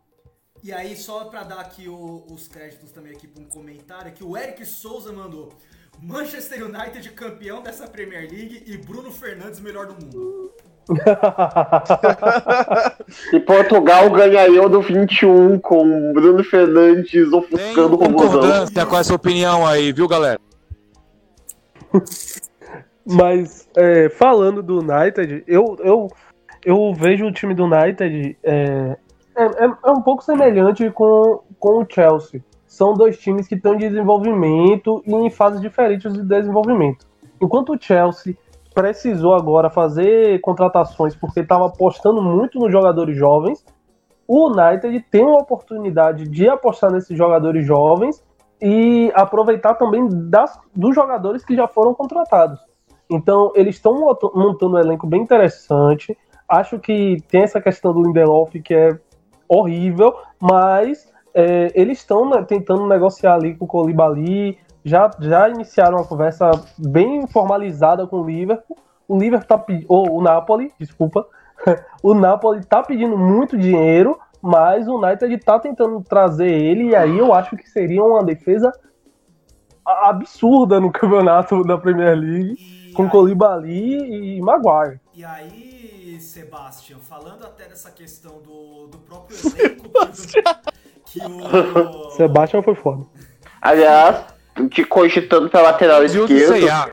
E aí, só para dar aqui o, os créditos também aqui para um comentário, que o Eric Souza mandou Manchester United campeão dessa Premier League e Bruno Fernandes melhor do mundo. [LAUGHS] e Portugal ganha Euro 21 com Bruno Fernandes ofuscando o concordância com essa opinião aí, viu, galera? [LAUGHS] Mas, é, falando do United, eu, eu, eu vejo o time do United é, é, é, é um pouco semelhante com, com o Chelsea. São dois times que estão em desenvolvimento e em fases diferentes de desenvolvimento. Enquanto o Chelsea precisou agora fazer contratações porque estava apostando muito nos jogadores jovens. O United tem uma oportunidade de apostar nesses jogadores jovens e aproveitar também das, dos jogadores que já foram contratados. Então, eles estão montando um elenco bem interessante. Acho que tem essa questão do Lindelof que é horrível, mas é, eles estão né, tentando negociar ali com o Colibali, já, já iniciaram uma conversa bem formalizada com o Liverpool. O Liverpool tá ou o Napoli, desculpa. [LAUGHS] o Napoli tá pedindo muito dinheiro, mas o United tá tentando trazer ele, e aí eu acho que seria uma defesa absurda no campeonato da Premier League, e com aí... Colibali e Maguire. E aí, Sebastian, falando até dessa questão do, do próprio elenco que, o... Sebastian foi foda. Aliás, que cogitando pra lateral E o esquerdo,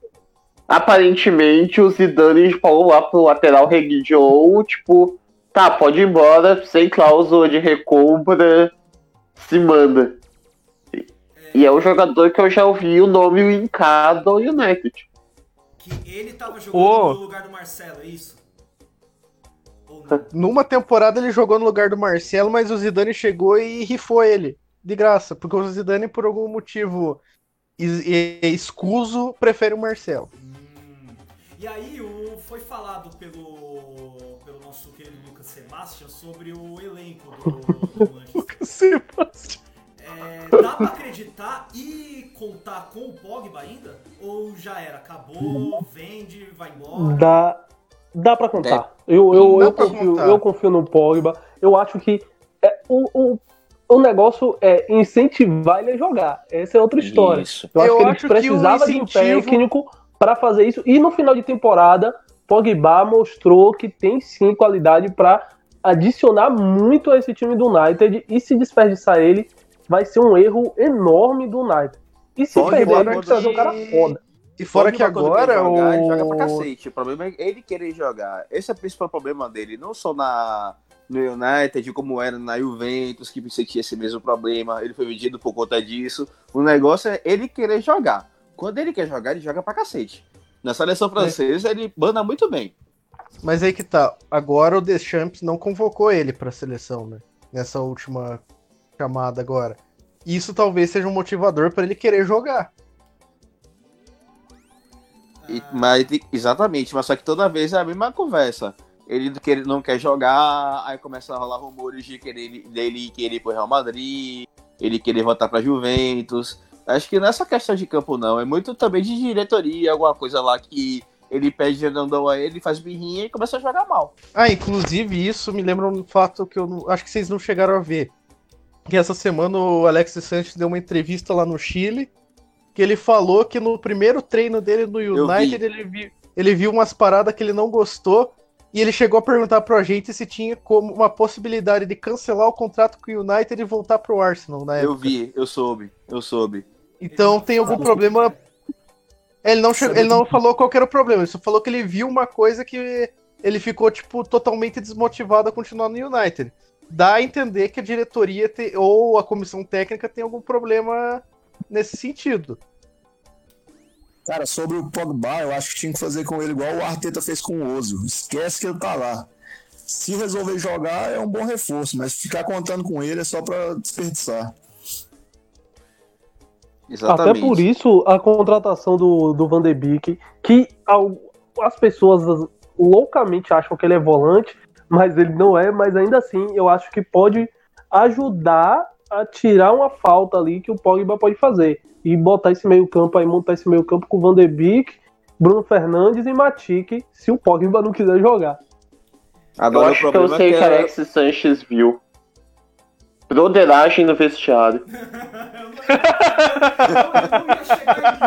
aparentemente o Zidane falou lá pro lateral Reguilhou, tipo, tá, pode ir embora, sem cláusula de recompra, se manda. E- E é o jogador que eu já ouvi o nome linkado ao United. Que ele tava jogando Ô. no lugar do Marcelo, é isso? Não? Numa temporada ele jogou no lugar do Marcelo, mas o Zidane chegou e rifou ele. De graça. Porque o Zidane, por algum motivo es- e- escuso, prefere o Marcelo. Hum. E aí o, foi falado pelo, pelo nosso querido Lucas Sebastian sobre o elenco do, do [LAUGHS] Manchester. É, dá pra acreditar e contar com o Pogba ainda? Ou já era? Acabou, vende, vai embora? Dá, dá pra contar. Eu, eu, eu, confio, contar. eu confio no Pogba. Eu acho que é, o, o, o negócio é incentivar ele a jogar. Essa é outra história. Isso. Eu acho Eu que ele acho que o precisava de um incentivo- técnico para fazer isso. E no final de temporada, Pogba mostrou que tem sim qualidade para adicionar muito a esse time do United. E se desperdiçar ele, vai ser um erro enorme do United. E se Pogba perder, ele vai quando- trazer um cara foda. E fora que agora jogar, ele joga pra o... cacete. O problema é ele querer jogar. Esse é o principal problema dele. Não só na, no United, como era na Juventus, que sentia esse mesmo problema. Ele foi vendido por conta disso. O negócio é ele querer jogar. Quando ele quer jogar, ele joga pra cacete. Na seleção francesa, ele manda muito bem. Mas aí que tá. Agora o Deschamps não convocou ele pra seleção, né? Nessa última chamada agora. Isso talvez seja um motivador pra ele querer jogar. E- mas, exatamente, mas só que toda vez é a mesma conversa. Ele quer- não quer jogar, aí começa a rolar rumores de querer, dele querer ir pro Real Madrid, ele querer voltar pra Juventus. Acho que nessa questão de campo não, é muito também de diretoria, alguma coisa lá que ele pede não dão a ele, faz birrinha e começa a jogar mal. Ah, inclusive isso me lembra um fato que eu não- acho que vocês não chegaram a ver. Que essa semana o Alexis Sanches deu uma entrevista lá no Chile, que ele falou que no primeiro treino dele no United vi. ele viu, ele viu umas paradas que ele não gostou e ele chegou a perguntar pro agente se tinha como uma possibilidade de cancelar o contrato com o United e voltar pro Arsenal na época. Eu vi, eu soube, eu soube. Então tem algum problema. Ele não, chegou- ele não falou qual que era o problema, ele só falou que ele viu uma coisa que ele ficou, tipo, totalmente desmotivado a continuar no United. Dá a entender que a diretoria te- ou a comissão técnica tem algum problema nesse sentido. Cara, sobre o Pogba, eu acho que tinha que fazer com ele igual o Arteta fez com o Ozo. Esquece que ele tá lá. Se resolver jogar, é um bom reforço, mas ficar contando com ele é só pra desperdiçar. Exatamente. Até por isso, a contratação do, do Van de Beek, que as pessoas loucamente acham que ele é volante, mas ele não é, mas ainda assim eu acho que pode ajudar a tirar uma falta ali que o Pogba pode fazer. E botar esse meio campo aí, montar esse meio campo com o Van de Beek, Bruno Fernandes e Matic, se o Pogba não quiser jogar. Agora eu o acho que eu sei é que que Alexis Sanches viu. Broderagem no vestiário. [LAUGHS]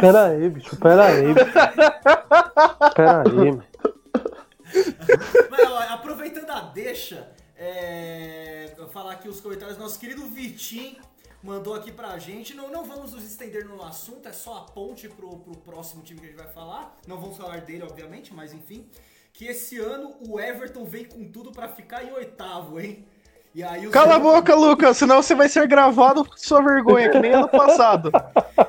Pera aí, bicho, pera aí. bicho. Pera aí, mano. Mas, ó, aproveitando a deixa, é, falar aqui os comentários. Nosso querido Vitim mandou aqui pra gente. Não, não vamos nos estender no assunto, é só a ponte pro, pro próximo time que a gente vai falar. Não vamos falar dele, obviamente, mas enfim. Que esse ano o Everton vem com tudo pra ficar em oitavo, hein? E aí o Cala a boca, Lucas, senão você vai ser gravado com sua vergonha, que nem ano passado.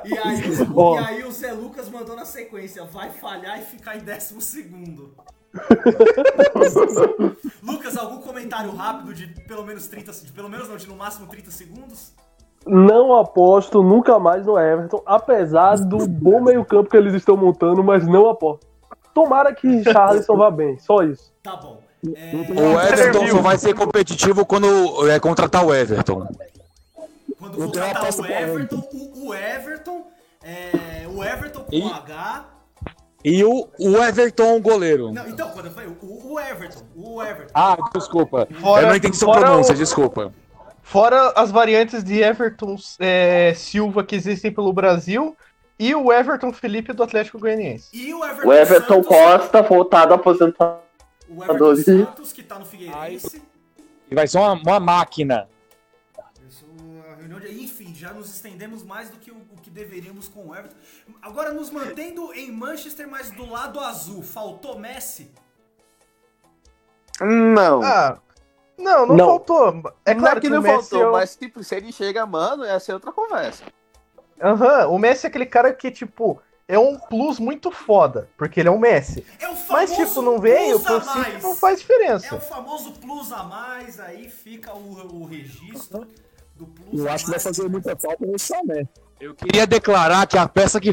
E aí, [LAUGHS] e aí o Zé Lucas mandou na sequência, vai falhar e ficar em décimo segundo. [LAUGHS] Lucas, algum comentário rápido de pelo menos 30, de pelo menos não, de no máximo 30 segundos? Não aposto nunca mais no Everton, apesar do bom meio-campo que eles estão montando, mas não aposto. Tomara que Charleston vá bem, só isso. Tá bom. É, O Everton só vai ser competitivo quando é, contratar o Everton. quando contratar o Everton, o, o Everton, é, o Everton com E- H. E o, o Everton, goleiro. Não, então, quando eu falei, o, o Everton, o Everton. Ah, desculpa. Fora- Eu não entendi sua pronúncia, o- desculpa. Fora as variantes de Everton é, Silva que existem pelo Brasil e o Everton Felipe do Atlético Goianiense. E o Everton, O Everton Santos, Costa voltado a aposentar. o Everton. Santos, que tá no Figueirense. E vai ser uma, uma máquina. Já nos estendemos mais do que o, o, que deveríamos com o Everton. Agora, nos mantendo em Manchester, mas do lado azul, faltou Messi? Não. Ah, não, não, não, faltou. É claro não que, que não faltou, é mas tipo, se ele chega, mano, ia ser outra conversa. Aham, uhum, o Messi é aquele cara que, tipo, é um plus muito foda, porque ele é um Messi. É Mas, tipo, não veio pro City, não faz diferença. É o famoso plus a mais, aí fica o, o registro do plus Eu acho que vai fazer muita falta no Sané. Eu queria declarar que a peça que.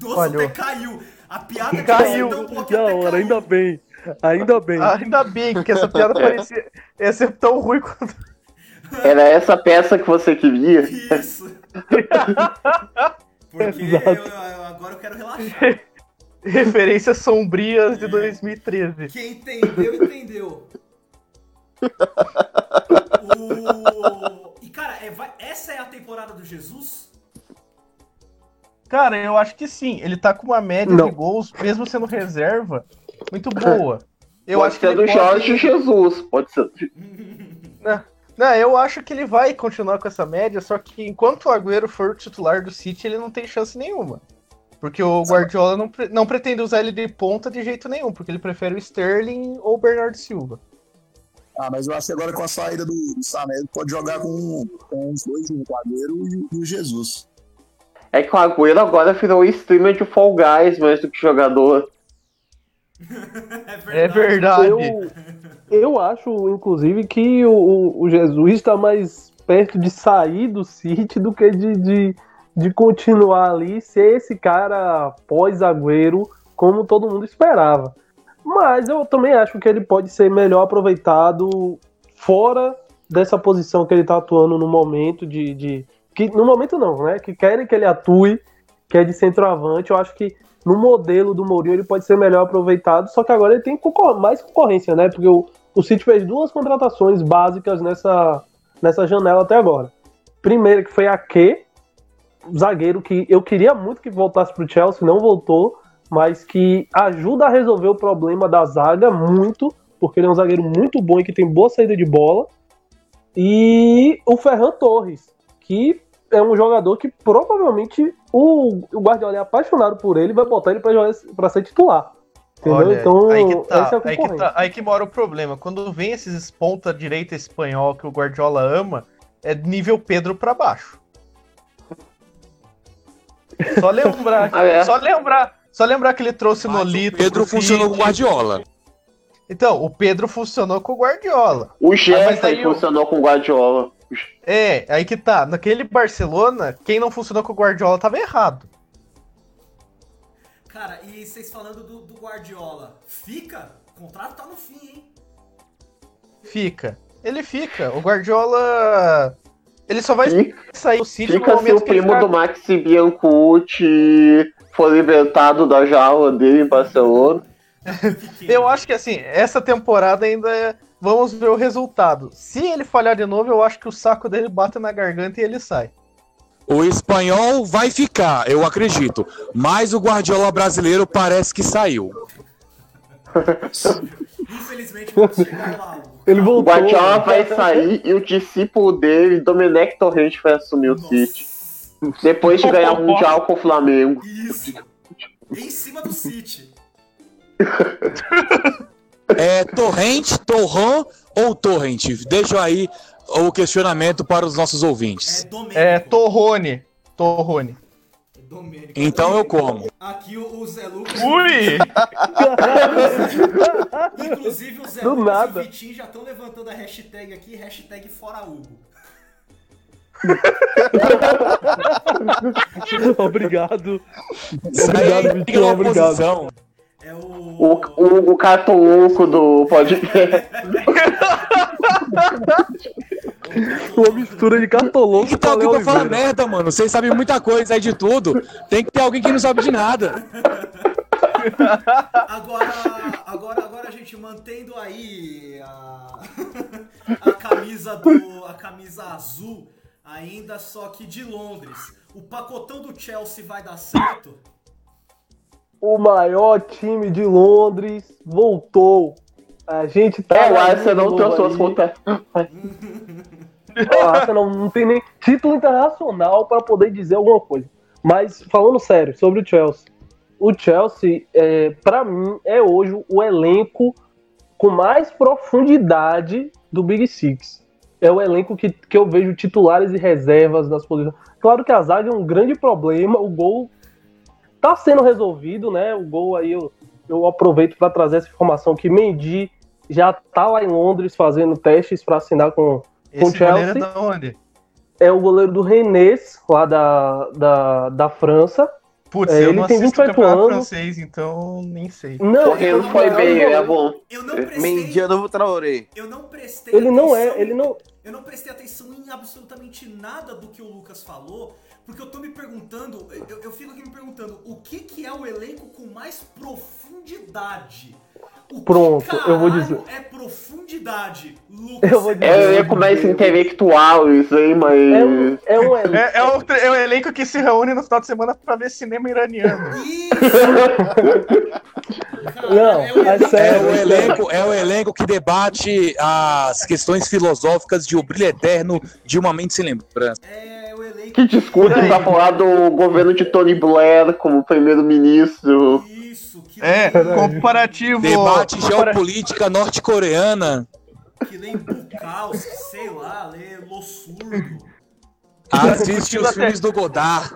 Nossa, até caiu. A piada caiu. Da hora, ainda bem. Ainda bem. Ainda bem, que essa piada parecia ia ser tão ruim quanto. [LAUGHS] Era essa peça que você queria? Isso. [LAUGHS] Porque eu, eu, agora eu quero relaxar. Referências sombrias de 2013. Quem entendeu, entendeu. O... E cara, é, vai... essa é a temporada do Jesus? Cara, eu acho que sim. Ele tá com uma média Não. de gols, mesmo sendo reserva, muito boa. Eu pode acho ser que do pode... Jorge Jesus, pode ser. Não. Não, eu acho que ele vai continuar com essa média, só que enquanto o Agüero for titular do City, ele não tem chance nenhuma. Porque o Guardiola não, não pretende usar ele de ponta de jeito nenhum, porque ele prefere o Sterling ou o Bernardo Silva. Ah, mas eu acho que agora com a saída do, do Sané, pode jogar com, com os dois, o Agüero e, e, o Jesus. É que o Agüero agora virou streamer de Fall Guys mais do que jogador. é [LAUGHS] verdade. É verdade. Eu, eu acho, inclusive, que o, o Jesus está mais perto de sair do City do que de, de, de continuar ali, ser esse cara pós-agüero, como todo mundo esperava. Mas eu também acho que ele pode ser melhor aproveitado fora dessa posição que ele está atuando no momento de, de. que No momento não, né? Que querem que ele atue, que é de centroavante. Eu acho que no modelo do Mourinho ele pode ser melhor aproveitado, só que agora ele tem concor mais concorrência, né? Porque o, o City fez duas contratações básicas nessa, nessa janela até agora. Primeira que foi a Q, zagueiro que eu queria muito que voltasse para o Chelsea, não voltou, mas que ajuda a resolver o problema da zaga muito, porque ele é um zagueiro muito bom e que tem boa saída de bola. E o Ferran Torres, que é um jogador que provavelmente o, o Guardiola é apaixonado por ele e vai botar ele para ser titular. Entendeu? Olha, então, aí que, tá, é aí, que tá, aí que mora o problema. Quando vem esses ponta direita espanhol que o Guardiola ama, é nível Pedro para baixo. Só lembrar, [LAUGHS] ah, é? só lembrar, só lembrar que ele trouxe Mas Nolito. O Pedro funcionou com o Guardiola. Então, o Pedro funcionou com o Guardiola. O Jefferson funcionou com o Guardiola. É, aí que tá. Naquele Barcelona, quem não funcionou com o Guardiola tava errado. Cara, e vocês falando do, do Guardiola, fica? O contrato tá no fim, hein? Fica. Ele fica. O Guardiola. Ele só vai fica, sair do City Fica se o primo do Maxi Biancucci for libertado da jaula dele em Barcelona. [LAUGHS] eu acho que assim, essa temporada ainda é Vamos ver o resultado. Se ele falhar de novo, eu acho que o saco dele bate na garganta e ele sai. O espanhol vai ficar, eu acredito. Mas o Guardiola brasileiro parece que saiu. [LAUGHS] Infelizmente, vamos [LAUGHS] chegar lá. Ele voltou. O Guardiola vai sair e o discípulo dele, Domenech Torrente, vai assumir o City. Depois de ganhar o Mundial com o Flamengo. Isso. Em cima do City. [LAUGHS] É Torrente, Torrão ou Torrent? Deixa aí o questionamento para os nossos ouvintes. É, é Torrone. Torrone. Então eu como. Aqui o, Zé Lucas. Ui! Inclusive o Zé Do Lucas nada. e o Vitinho já estão levantando a hashtag aqui, hashtag fora Hugo. [LAUGHS] obrigado. Obrigado, Vitinho. Obrigado. É o. O, o, o cartoloco do podcast. [LAUGHS] [LAUGHS] Uma mistura de cartoloco com alguém pra falar merda, mano. Vocês sabem muita coisa aí de tudo. Tem que ter alguém que não sabe de nada. Agora, agora, agora a gente mantendo aí a, a camisa do a camisa azul ainda só que de Londres. O pacotão do Chelsea vai dar certo? o maior time de Londres voltou. A gente tá. É, o Arsenal trouxe suas contas. [LAUGHS] Arsenal não tem nem título internacional para poder dizer alguma coisa. Mas falando sério sobre o Chelsea, o Chelsea, é, para mim, é hoje o elenco com mais profundidade do Big Six. É o elenco que, que eu vejo titulares e reservas das posições. Claro que a zaga é um grande problema, o gol tá sendo resolvido, né? O gol aí eu, eu aproveito para trazer essa informação que Mendy já tá lá em Londres fazendo testes para assinar com, com o Chelsea. É, de onde? é o goleiro do Rennes, lá da, da, da França. Putz, É, eu ele não tem assisto 28 campeonato anos. francês, então nem sei. Não, ele foi não bem, é goleiro- bom. Eu não prestei. Mendia novo Traoré. Eu não prestei Ele não é, atenção- ele não. Eu não prestei atenção em absolutamente nada do que o Lucas falou, porque eu tô me perguntando, eu, eu fico aqui me perguntando, o que que é o elenco com mais profundidade? O que Pronto, eu vou dizer. é profundidade, Lucas? Eu vou dizer. É o elenco mais intelectual, isso aí, mas. É um, é um elenco. É, é, o, é o elenco que se reúne no final de semana pra ver cinema iraniano. [LAUGHS] Isso! Cara, Não, é o é elenco- É sério. o, elenco, é o elenco que debate as questões filosóficas de o brilho eterno de uma mente sem lembrança. É o elenco. Que discute pra falar do governo de Tony Blair como primeiro-ministro. É, [LAUGHS] comparativo. Debate geopolítica norte-coreana. que lê Bucaus, sei lá, lê Lo Surdo. Assiste os filmes do Godard.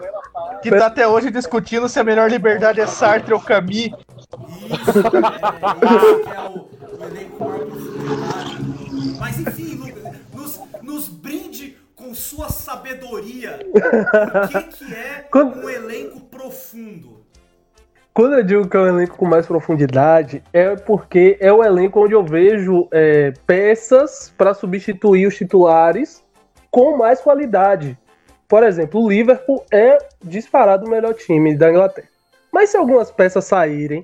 Que tá até hoje discutindo se a melhor liberdade é Sartre ou Camus. Isso, é, isso que é o, o elenco maior profundidade. Mas enfim, Lucas, nos, nos brinde com sua sabedoria. O que, que é um elenco profundo? Quando eu digo que é um elenco com mais profundidade, é porque é o elenco onde eu vejo é, peças para substituir os titulares com mais qualidade. Por exemplo, o Liverpool é disparado o melhor time da Inglaterra. Mas se algumas peças saírem,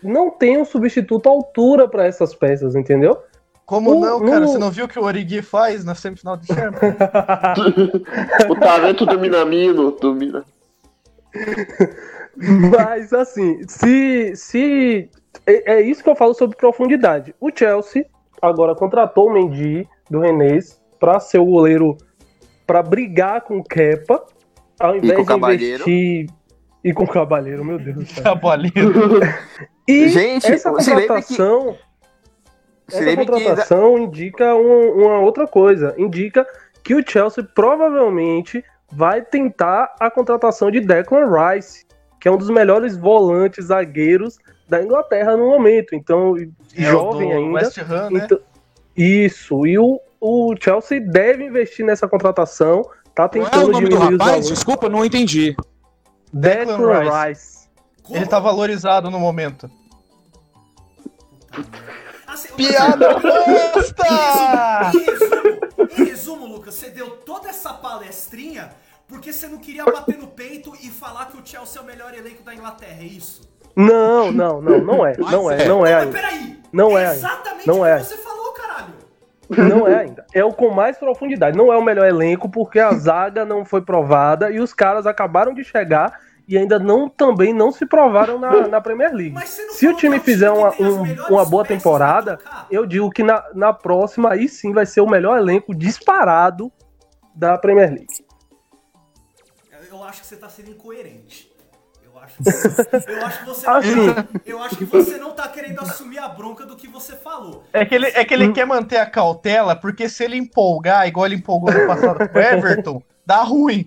não tem um substituto à altura para essas peças, entendeu? Como O- não, cara? no- Você não viu o que o Origi faz na semifinal de Champions? [LAUGHS] [LAUGHS] O talento do Minamino. Do Mina... Mas assim, se. se é, é isso que eu falo sobre profundidade. O Chelsea agora contratou o Mendy do Renês para ser o goleiro para brigar com o Kepa, ao invés com o de investir. E com o Cabalheiro, meu Deus do céu. [LAUGHS] E Gente, essa que- contratação. Se Essa lembre que contratação indica um- uma outra coisa. Indica que o Chelsea provavelmente vai tentar a contratação de Declan Rice, que é um dos melhores volantes zagueiros da Inglaterra no momento. Então, jovem É do ainda. West Ham, né? Então- isso. E o, o Chelsea deve investir nessa contratação. Tá Qual é o tentando nome do rapaz? Desculpa, não entendi. Declan Declan Rice. Rice. Ele tá valorizado no momento. Assim, Piada Em bosta! resumo, em resumo, Lucas, você deu toda essa palestrinha porque você não queria bater no peito e falar que o Chelsea é o melhor elenco da Inglaterra, é isso? Não, não, não, não é. Não é, não é Mas ainda. peraí! Não é ainda. Exatamente Não o é que você falou, caralho! Não é ainda. É o com mais profundidade. Não é o melhor elenco, porque a zaga não foi provada e os caras acabaram de chegar e ainda não também não se provaram na, na Premier League. Não Se o time é fizer uma, um- uma boa temporada, eu digo que na, na próxima aí sim vai ser o melhor elenco disparado da Premier League. Eu acho que você tá sendo incoerente. Eu acho que você, [LAUGHS] eu acho que você, Assim. eu acho que você não tá querendo assumir a bronca do que você falou. É que ele, é que ele quer manter a cautela, porque se ele empolgar, igual ele empolgou no passado com o Everton, dá ruim.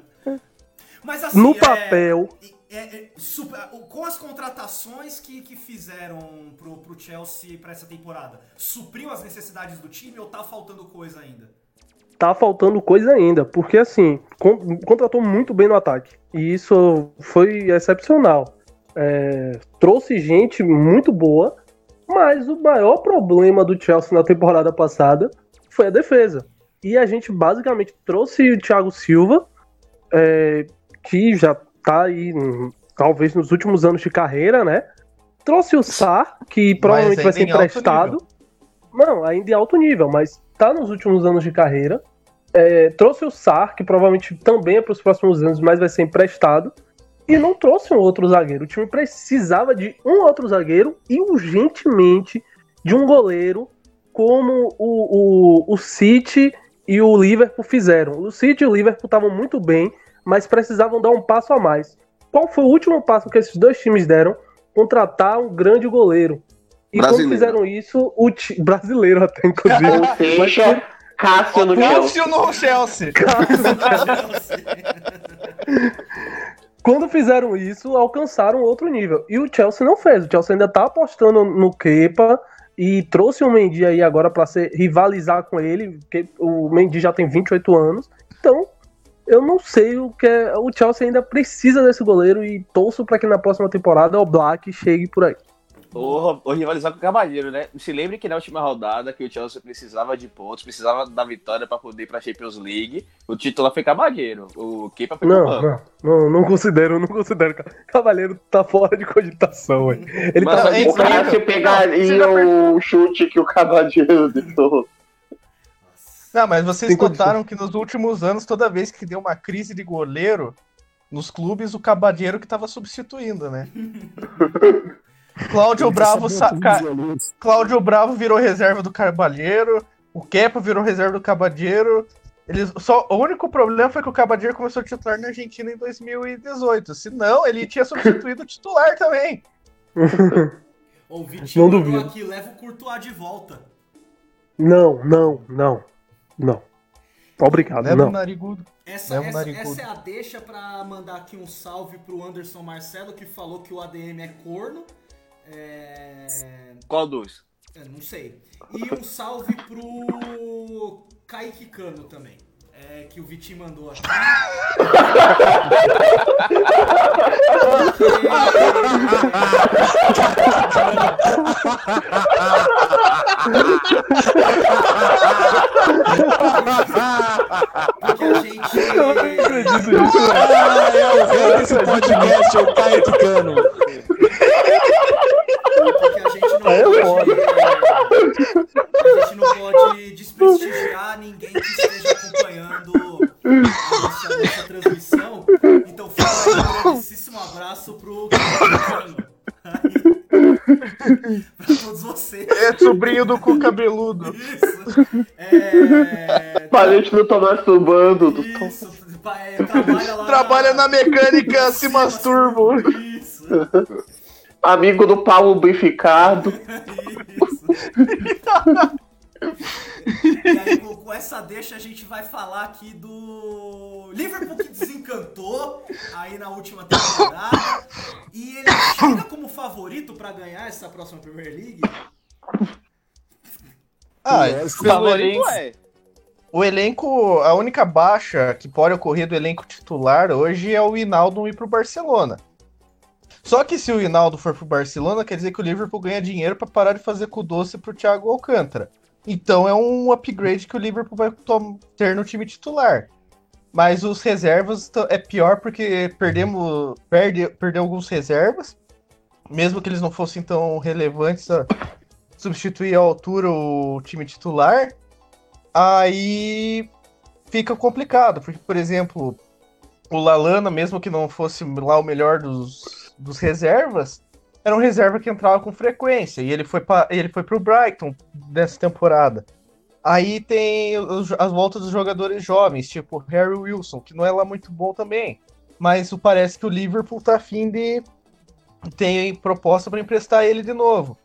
[LAUGHS] Mas assim, No é- papel, é- é super- com as contratações que, que fizeram pro, pro Chelsea pra essa temporada, supriu as necessidades do time ou tá faltando coisa ainda? Tá faltando coisa ainda, porque assim, con- contratou muito bem no ataque. E isso foi excepcional. É, trouxe gente muito boa, mas o maior problema do Chelsea na temporada passada foi a defesa. E a gente basicamente trouxe o Thiago Silva, é, que já tá aí, talvez nos últimos anos de carreira, né? Trouxe o Sar, que provavelmente vai ser emprestado. Não, ainda em alto nível, mas tá nos últimos anos de carreira. É, trouxe o Sar, que provavelmente também é para os próximos anos, mas vai ser emprestado. E não trouxe um outro zagueiro. O time precisava de um outro zagueiro e urgentemente de um goleiro como o, o, o City e o Liverpool fizeram. O City e o Liverpool estavam muito bem, mas precisavam dar um passo a mais. Qual foi o último passo que esses dois times deram? Contratar um grande goleiro. E Brasileiro. quando fizeram isso, o [LAUGHS] brasileiro até, inclusive. [LAUGHS] Ou seja, Cássio no Chelsea. Cássio no Chelsea. Quando fizeram isso, alcançaram outro nível. E o Chelsea não fez. O Chelsea ainda tá apostando no Kepa e trouxe o Mendy aí agora para ser rivalizar com ele, porque o Mendy já tem 28 anos. Então, eu não sei o que é. O Chelsea ainda precisa desse goleiro e torço para que na próxima temporada o Black chegue por aí. Ou, ou rivalizar com o Cavalheiro, né? Se lembre que na última rodada que o Chelsea precisava de pontos, precisava da vitória para poder ir pra Champions League, o titular foi Cavalheiro. O Kepa foi Não, não, não, não considero, não considero. Cavaleiro tá fora de cogitação, ué. Ele Mas tá é O Cássio pegaria o chute que o Cavaleiro [LAUGHS] deu. Não, mas vocês notaram que nos últimos anos, toda vez que deu uma crise de goleiro, nos clubes, o Cabadeiro que tava substituindo, né? [LAUGHS] Cláudio Bravo, sa- ca- Cláudio Bravo virou reserva do Cabalheiro, o Kepa virou reserva do Cabadeiro. Eles, só, o único problema foi que o Cabadeiro começou a titular na Argentina em 2018. Senão, ele tinha substituído o titular também. [LAUGHS] O Vitinho Não duvido. aqui, leva o Courtois de volta. Não, não, não, não. Obrigado, Leva o não. narigudo. Essa, Leva o essa, narigudo. essa é a deixa pra mandar aqui um salve pro Anderson Marcelo, que falou que o ADM é corno. É... Qual dos? eu não sei. E um salve pro Kaique Cano também. É, que o Vitinho mandou aqui. Porque a gente. Eu não acredito nisso. Ah, é o rei desse podcast, é o Kaique Cano. Porque a gente não Aí é pode. A gente não pode desprestigiar ninguém que esteja acompanhando a nossa, nossa transmissão. Então fica aí um grandíssimo abraço pro [LAUGHS] pra todos vocês. É sobrinho do cu cabeludo. Isso. É. Pra gente não tomar masturbando. Isso. é, trabalha lá. Trabalha na mecânica, se masturbo. Isso. Amigo do Paulo Lubrificado. Isso. E aí, com, essa deixa, a gente vai falar aqui do Liverpool que desencantou aí na última temporada. E ele chega como favorito pra ganhar essa próxima Premier League. Ah, pelo Favorito elenco, é. o elenco, a única baixa que pode ocorrer do elenco titular hoje é o Hinaldo ir pro Barcelona. Só que se o Hinaldo for pro Barcelona, quer dizer que o Liverpool ganha dinheiro pra parar de fazer com o doce pro Thiago Alcântara. Então é um upgrade que o Liverpool vai ter no time titular. Mas os reservas é pior porque perdemos perde, perdeu alguns reservas, mesmo que eles não fossem tão relevantes a substituir à altura o time titular. Aí fica complicado, porque, por exemplo, o Lalana, mesmo que não fosse lá o melhor dos, dos reservas, era um reserva que entrava com frequência. E ele foi para ele foi pro Brighton nessa temporada. Aí tem os- as voltas dos jogadores jovens, tipo Harry Wilson, que não é lá muito bom também. Mas parece que o Liverpool tá afim de. tem proposta para emprestar ele de novo.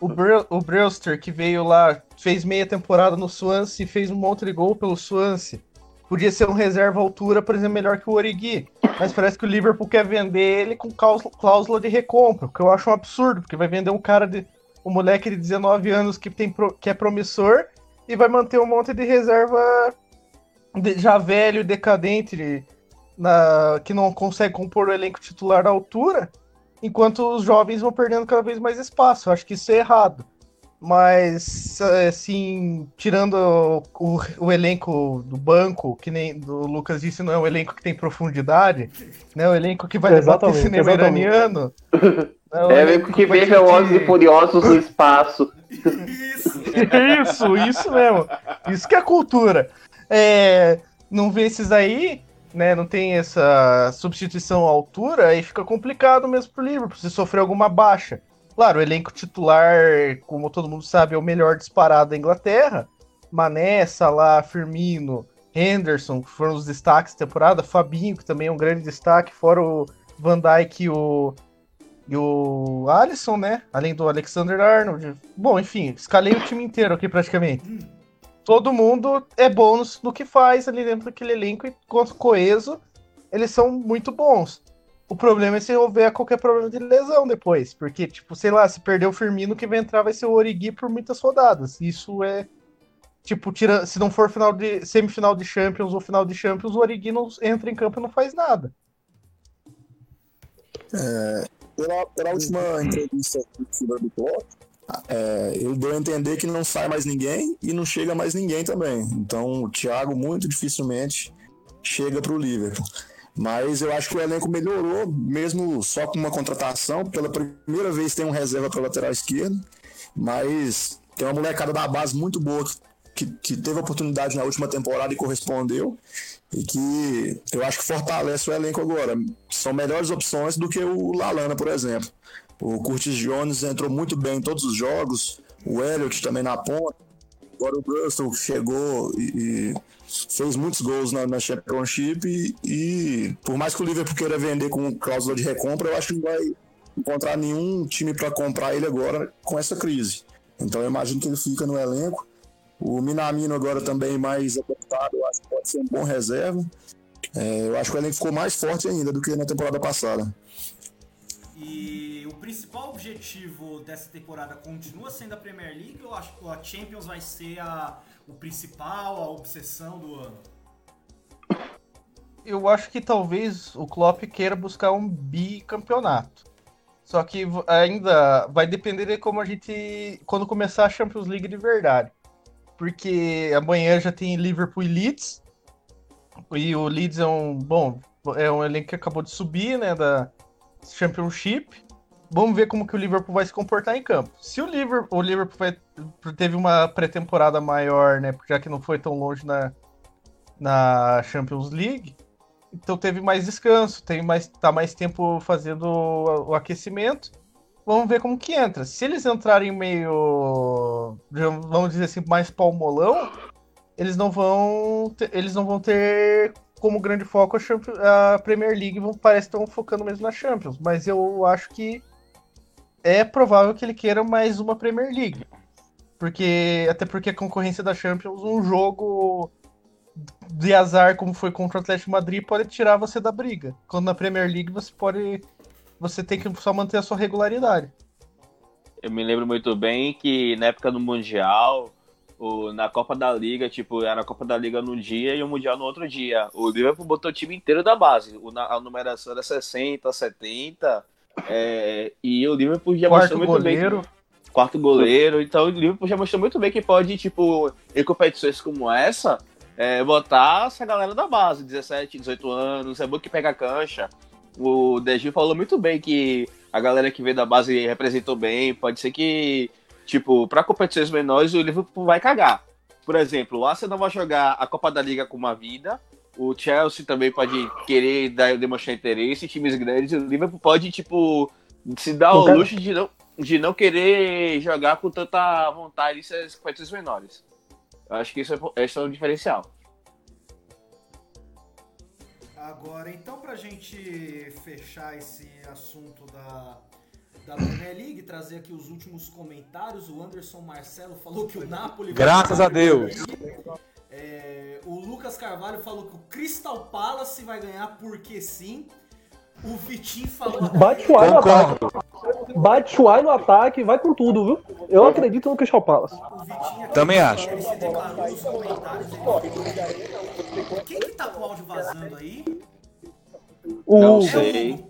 O, Bre o Brewster, que veio lá, fez meia temporada no Swansea e fez um monte de gol pelo Swansea. Podia ser um reserva altura, por exemplo, melhor que o Origi. Mas parece que o Liverpool quer vender ele com cláusula- de recompra, o que eu acho um absurdo, porque vai vender um cara de. um moleque de 19 anos que, tem que é promissor e vai manter um monte de reserva de- já velho, decadente, na, que não consegue compor o elenco titular à altura, enquanto os jovens vão perdendo cada vez mais espaço. Eu acho que isso é errado. Mas, assim, tirando o, o elenco do banco, que nem o Lucas disse, não é um elenco que tem profundidade, né? O elenco que vai debater Exatamente, cinema exatamente. iraniano. [LAUGHS] É um É o elenco que vê Velozes e Furiosos no espaço. Isso. Isso, isso mesmo. Isso que é cultura. É, não vê esses aí, né? Não tem essa substituição à altura, aí fica complicado mesmo pro Liverpool, se sofrer alguma baixa. Claro, o elenco titular, como todo mundo sabe, é o melhor disparado da Inglaterra. Mané, Salah, Firmino, Henderson, que foram os destaques da temporada. Fabinho, que também é um grande destaque, fora o Van Dijk e o, e o Alisson, né? Além do Alexander Arnold. Bom, enfim, escalei o time inteiro aqui praticamente. Todo mundo é bônus no que faz ali dentro daquele elenco e coeso, eles são muito bons. O problema é se houver qualquer problema de lesão depois. Porque, tipo, sei lá, se perder o Firmino, que vai entrar vai ser o Origi por muitas rodadas. Isso é. Tipo, tira, se não for final de semifinal de Champions ou final de Champions, o Origi não entra em campo e não faz nada. É, pela, pela última entrevista do Klopp, é, ele deu a entender que não sai mais ninguém e não chega mais ninguém também. Então, o Thiago muito dificilmente chega para o Liverpool. Mas eu acho que o elenco melhorou, mesmo só com uma contratação. Pela primeira vez tem um reserva para lateral esquerdo, mas tem uma molecada da base muito boa que, que teve oportunidade na última temporada e correspondeu. E que eu acho que fortalece o elenco agora. São melhores opções do que o Lalana, por exemplo. O Curtis Jones entrou muito bem em todos os jogos, o Elliott também na ponta. Agora o Brunson chegou e, e fez muitos gols na, na Championship e, e, por mais que o Liverpool queira vender com cláusula de recompra, eu acho que não vai encontrar nenhum time para comprar ele agora com essa crise. Então eu imagino que ele fica no elenco. O Minamino agora também mais adaptado, eu acho que pode ser um bom reserva. É, eu acho que o elenco ficou mais forte ainda do que na temporada passada. E o principal objetivo dessa temporada continua sendo a Premier League ou a Champions vai ser a, o principal, a obsessão do ano? Eu acho que talvez o Klopp queira buscar um bicampeonato. Só que ainda vai depender de como a gente. quando começar a Champions League de verdade. Porque amanhã já tem Liverpool e Leeds. E o Leeds é um. Bom, é um elenco que acabou de subir, né? Da Championship. Vamos ver como que o Liverpool vai se comportar em campo. Se o Liverpool, o Liverpool vai, teve uma pré-temporada maior, né? Já que não foi tão longe na, na Champions League, então teve mais descanso, tem mais, tá mais tempo fazendo o, o aquecimento. Vamos ver como que entra. Se eles entrarem meio, vamos dizer assim, mais palmolão, eles não vão, ter, eles não vão ter como grande foco a, a Premier League, vão, parece que estão focando mesmo na Champions. Mas eu acho que é provável que ele queira mais uma Premier League. Porque, até porque a concorrência da Champions, um jogo de azar como foi contra o Atlético Madrid pode tirar você da briga. Quando na Premier League você pode você tem que só manter a sua regularidade. Eu me lembro muito bem que na época do Mundial, o, na Copa da Liga, tipo, era a Copa da Liga num dia e o Mundial no outro dia. O Liverpool botou o time inteiro da base. O, a numeração era 60, 70. É, e o Liverpool já Quarto mostrou muito goleiro. bem. Que, quarto goleiro. Então o Liverpool já mostrou muito bem que pode, tipo, em competições como essa, é, botar essa galera da base, 17, 18 anos. É bom que pega a cancha. O Degil falou muito bem que a galera que veio da base representou bem. Pode ser que, tipo, para competições menores, o Liverpool vai cagar. Por exemplo, o Arsenal vai jogar a Copa da Liga com uma vida. O Chelsea também pode querer dar, demonstrar interesse. Times grandes, o Liverpool pode, tipo, se dar o luxo de não, de não querer jogar com tanta vontade essas competições menores. Eu acho que isso é, esse é um diferencial. Agora, então, pra gente fechar esse assunto da, da Premier League, trazer aqui os últimos comentários. O Anderson Marcelo falou que o Napoli. vai Graças a Deus. Premier League. É, o Lucas Carvalho falou que o Crystal Palace vai ganhar porque sim. O Vitinho falou. Bate o ar no ataque. Bate o ar no ataque, vai com tudo, viu? Eu acredito no Crystal Palace. Também acho. Ele se declarou nos comentários. Ele... Quem que tá com o áudio vazando aí? O, Não sei.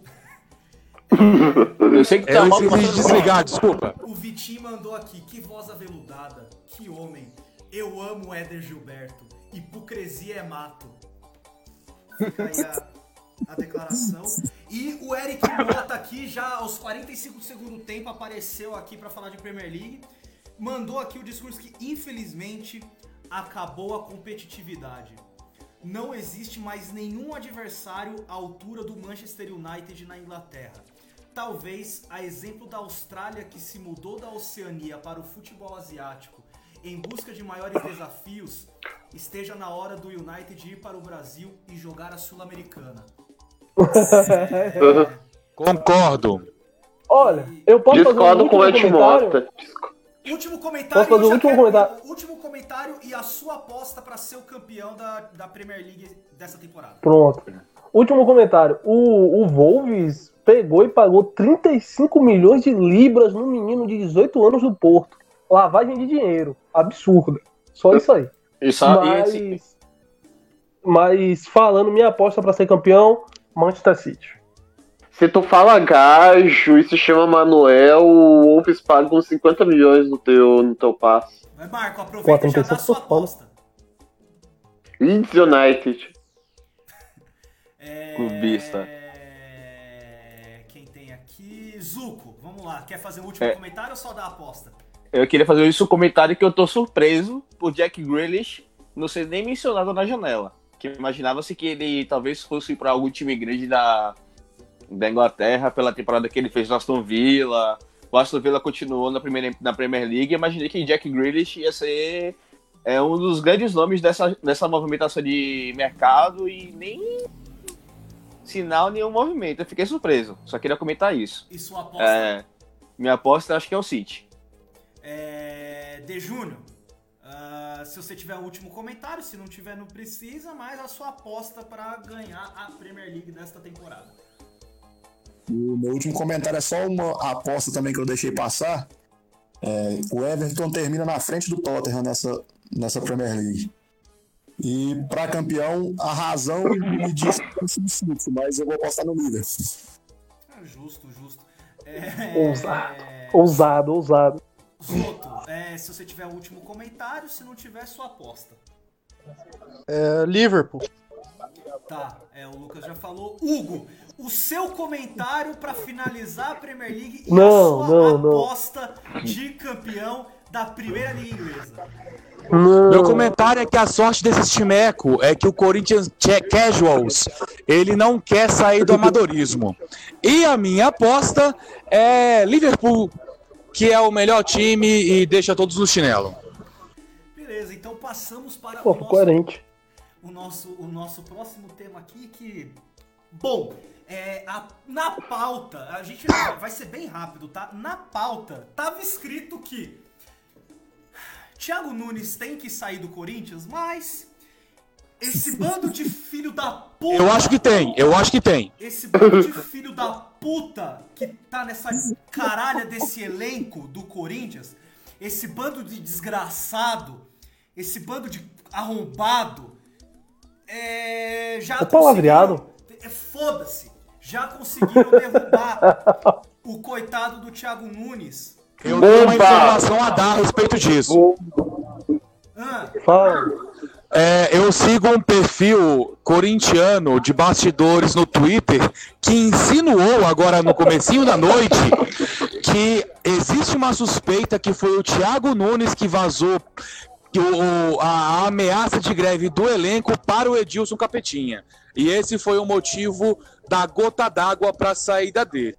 Eu sei que tá Eu mal de desligar, desculpa. O Vitinho mandou aqui, que voz aveludada, que homem. Eu amo Éder Gilberto. Hipocrisia é mato. Fica aí a, a declaração. E o Eric Mota aqui, já aos 45 do segundo tempo, apareceu aqui pra falar de Premier League. Mandou aqui o discurso que, infelizmente, acabou a competitividade. Não existe mais nenhum adversário à altura do Manchester United na Inglaterra. talvez, a exemplo da Austrália que se mudou da Oceania para o futebol asiático em busca de maiores desafios, esteja na hora do United ir para o Brasil e jogar a Sul-Americana. É... [LAUGHS] Concordo. Olha, eu posso Discordo fazer um com o Ed Mota. Último comentário, Posso fazer último quero- comentário? último comentário e a sua aposta para ser o campeão da, da Premier League dessa temporada. Pronto. Último comentário. O, o Wolves pegou e pagou 35 milhões de libras no menino de 18 anos do Porto. Lavagem de dinheiro. Absurda. Só isso aí. Assim, Mas, mas falando, minha aposta para ser campeão, Manchester City. Se tu fala gajo e se chama Manuel, o Wolves paga uns 50 milhões no teu, no teu passe. Mas, Marco, aproveita e já dá a 35 sua aposta. Leeds United. [LAUGHS] É... Clubista. Quem tem aqui? Zuko, vamos lá. Quer fazer o último É. comentário ou só dar a aposta? Eu queria fazer isso um comentário que eu tô surpreso por Jack Grealish não ser nem mencionado na janela. Que imaginava-se que ele talvez fosse para algum time grande da, da Inglaterra pela temporada que ele fez no Aston Villa. O Aston Villa continuou na, primeira, na Premier League. Imaginei que Jack Grealish ia ser é, um dos grandes nomes dessa, dessa movimentação de mercado e nem sinal nenhum movimento. Eu fiquei surpreso. Só queria comentar isso. E sua aposta? É, minha aposta acho que é o City. É... De Júnior, ah, se você tiver o último comentário, se não tiver, não precisa, mas a sua aposta para ganhar a Premier League desta temporada. O meu último comentário é só uma aposta também que eu deixei passar. É, o Everton termina na frente do Tottenham nessa, nessa Premier League. E para campeão, a razão me diz que é o City, mas eu vou apostar no Liverpool. Ah, justo, justo. É... Ousado. Ousado, ousado. Zoto, é, se você tiver o último comentário, se não tiver, sua aposta. É, Liverpool. Tá, é, o Lucas já falou. Hugo, o seu comentário pra finalizar a Premier League e Não, a sua não, não. aposta de campeão da Primeira Liga Inglesa. Não. Meu comentário é que a sorte desse timeco é que o Corinthians Casuals, ele não quer sair do amadorismo. E a minha aposta é Liverpool, que é o melhor time e deixa todos no chinelo. Beleza, então passamos para Pô, o, nosso, coerente. o, nosso, o nosso próximo tema aqui que... Bom, é, a- na pauta, a gente vai ser bem rápido, tá? Na pauta, tava escrito que Thiago Nunes tem que sair do Corinthians, mas esse bando de filho da puta... Eu acho que tem, eu acho que tem. Esse bando de filho da puta que tá nessa caralha desse elenco do Corinthians, esse bando de desgraçado, esse bando de arrombado, é, já É palavreado. é, Foda-se! Já conseguiram derrubar o coitado do Thiago Nunes. Eu tenho uma Bomba! informação a dar a respeito disso. Ah, Fala. É, eu sigo um perfil corintiano de bastidores no Twitter que insinuou agora no comecinho da noite que existe uma suspeita que foi o Thiago Nunes que vazou que o- a, a ameaça de greve do elenco para o Edilson Capetinha. E esse foi o motivo da gota d'água para a saída dele.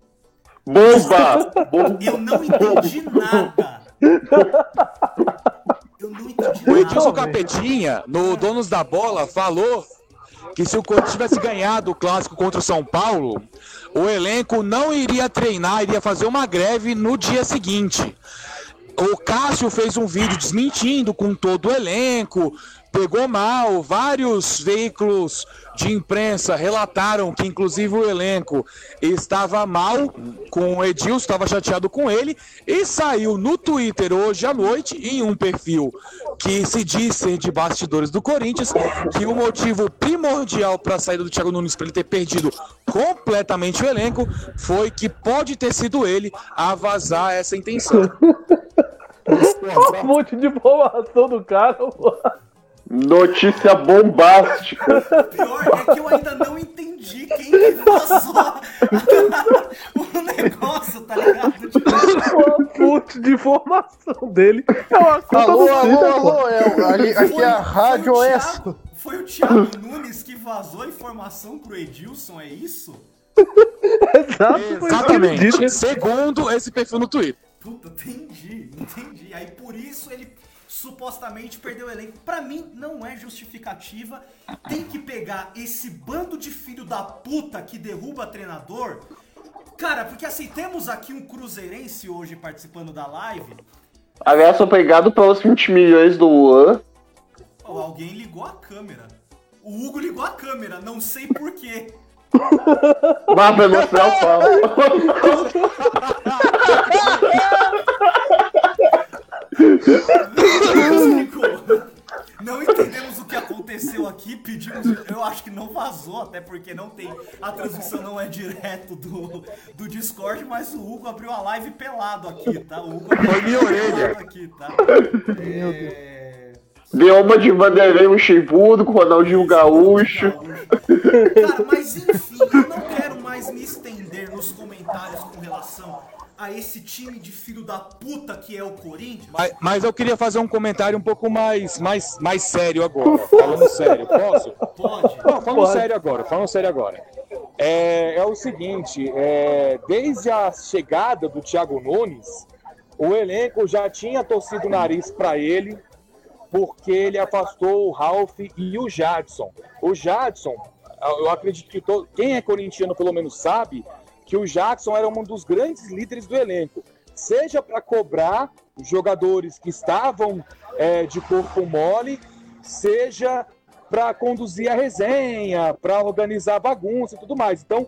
Bomba! Bomba! eu não entendi nada. [LAUGHS] Eu não entendi O Edilson. Capetinha, no Donos da Bola, falou que se o Corinthians tivesse ganhado o clássico contra o São Paulo, o elenco não iria treinar, iria fazer uma greve no dia seguinte. O Cássio fez um vídeo desmentindo com todo o elenco, pegou mal, vários veículos de imprensa relataram que inclusive o elenco estava mal com o Edilson, estava chateado com ele e saiu no Twitter hoje à noite em um perfil que se diz ser de bastidores do Corinthians que o motivo primordial para a saída do Thiago Nunes para ele ter perdido completamente o elenco foi que pode ter sido ele a vazar essa intenção. [LAUGHS] Um monte de informação do cara, pô. Notícia bombástica. O pior é que eu ainda não entendi quem que vazou [LAUGHS] o negócio, tá ligado? Tipo, Uma fonte de informação dele. É uma conta Alô, alô, alô, é, ali- aqui foi- é a foi Rádio o Oeste. Thiago- Foi o Thiago Nunes que vazou a informação pro Edilson, é isso? [LAUGHS] Exatamente. Segundo esse perfil no Twitter. Puta, entendi, entendi. Aí por isso ele supostamente perdeu o elenco. Pra mim, não é justificativa. Tem que pegar esse bando de filho da puta que derruba treinador. Cara, porque assim, temos aqui um cruzeirense hoje participando da live. Aliás, obrigado pelos 20 milhões do Luan. Oh, alguém ligou a câmera. O Hugo ligou a câmera, não sei porquê. Vá pra mostrar o pau. [LAUGHS] Não entendemos o que aconteceu aqui, pedimos. Eu acho que não vazou, até porque não tem. A transmissão não é direto do, do Discord, mas o Hugo abriu a live pelado aqui, tá? O Hugo abriu Foi minha orelha. aqui, tá? É... Deu uma de Vanderlei Luxemburgo, Ronaldinho Gaúcho. Cara, mas enfim, eu não quero mais me estender nos comentários com relação a esse time de filho da puta que é o Corinthians. Mas, mas eu queria fazer um comentário um pouco mais, mais, mais sério agora. Falando sério, posso? Pode. Não, falando Pode. sério agora, falando sério agora. É, é o seguinte, é, desde a chegada do Thiago Nunes, o elenco já tinha torcido o nariz para ele, porque ele afastou o Ralph e o Jadson. O Jadson, eu acredito que todo, quem é corintiano pelo menos sabe que o Jackson era um dos grandes líderes do elenco, seja para cobrar jogadores que estavam é, de corpo mole, seja para conduzir a resenha, para organizar bagunça e tudo mais. Então,